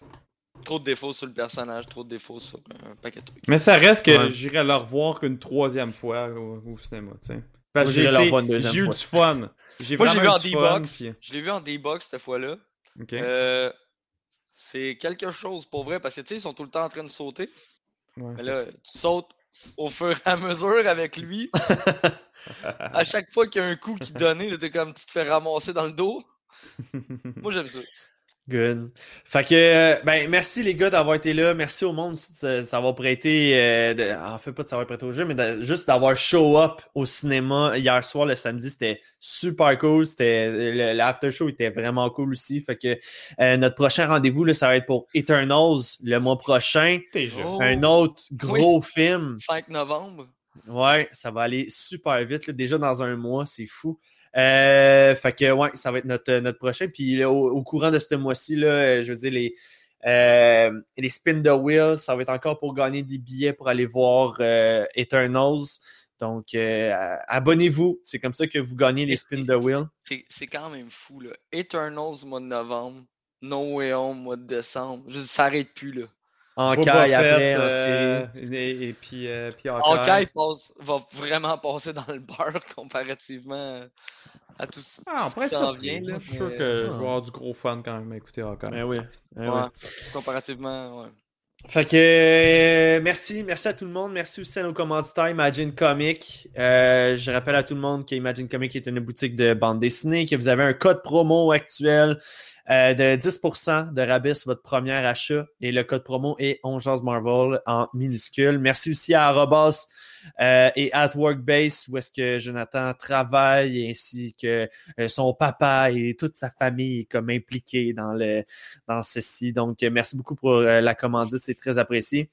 trop de défauts sur le personnage, trop de défauts sur un paquet de trucs. Mais ça reste que Ouais. j'irai le revoir qu'une troisième fois au, au cinéma, tu sais. Parce Moi, que j'ai j'ai eu fois. du fun. J'ai Moi, je l'ai vu en D-Box. puis- Je l'ai vu en D-Box cette fois-là. Ok. Euh, c'est quelque chose pour vrai parce que tu sais, ils sont tout le temps en train de sauter. Ouais. Mais là, tu sautes au fur et à mesure avec lui. à chaque fois qu'il y a un coup qui t'es comme tu te fais ramasser dans le dos. Moi, j'aime ça. Good. Fait que, euh, ben, merci les gars d'avoir été là. Merci au monde de savoir prêté, euh, de- en fait pas de savoir prêté au jeu, mais de- juste d'avoir show up au cinéma hier soir, le samedi. C'était super cool. C'était, l'after show était vraiment cool aussi. Fait que, euh, notre prochain rendez-vous, là, ça va être pour Eternals le mois prochain. Oh, Un autre gros film. 5 novembre. Ouais, ça va aller super vite. là. Déjà dans un mois, c'est fou. Euh, fait que, ouais, ça va être notre, notre prochain. Puis là, au, au courant de ce mois-ci, là, euh, je veux dire, les, euh, les spin the wheel, ça va être encore pour gagner des billets pour aller voir Eternals. Donc, abonnez-vous. C'est comme ça que vous gagnez les spin the wheel. C'est quand même fou, là. Eternals, mois de novembre. No Way Home, mois de décembre. Je, ça arrête plus, là. En caille après, en euh, série. et, et puis, euh, puis va vraiment passer dans le beurre comparativement à tout ce Ah, on ce qui être s'en vient. Là, Je suis sûr mais- que je vais avoir du gros fun quand même à écouter Hawkeye. Oui. ben Ouais, oui. comparativement, ouais. Fait que euh, merci, merci à tout le monde. Merci aussi à nos commanditaires Imagine Comic. Euh, je rappelle à tout le monde qu'Imagine Comic est une boutique de bande dessinée, que vous avez un code promo actuel euh, de 10% de rabais sur votre premier achat. Et le code promo est Ongeance Marvel en minuscule. Merci aussi à Arobas euh, et at Workbase où est-ce que Jonathan travaille ainsi que euh, son papa et toute sa famille comme impliquée dans le dans ceci. Donc, euh, merci beaucoup pour la commandite, c'est très apprécié.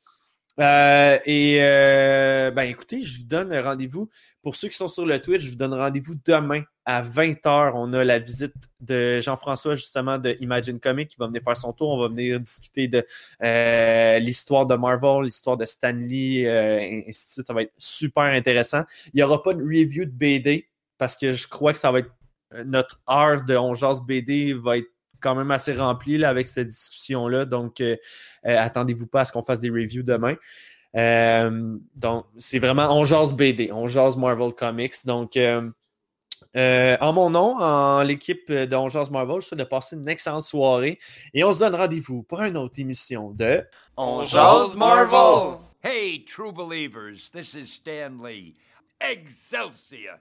Euh, et euh, ben écoutez, je vous donne rendez-vous. Pour ceux qui sont sur le Twitch, je vous donne rendez-vous demain à 20h. On a la visite de Jean-François, justement, de Imagine Comics qui va venir faire son tour. On va venir discuter de euh, l'histoire de Marvel, l'histoire de Stanley, et ainsi de suite. Ça va être super intéressant. Il n'y aura pas de review de BD parce que je crois que ça va être notre heure de On Jase BD va être quand même assez rempli là, avec cette discussion-là. Donc, euh, euh, attendez-vous pas à ce qu'on fasse des reviews demain. Euh, donc, c'est vraiment on jase BD, on jase Marvel Comics. Donc, euh, euh, en mon nom, en l'équipe de On jase Marvel, je souhaite de passer une excellente soirée et on se donne rendez-vous pour une autre émission de On jase Marvel! Hey, true believers, this is Stan Lee. Excelsior!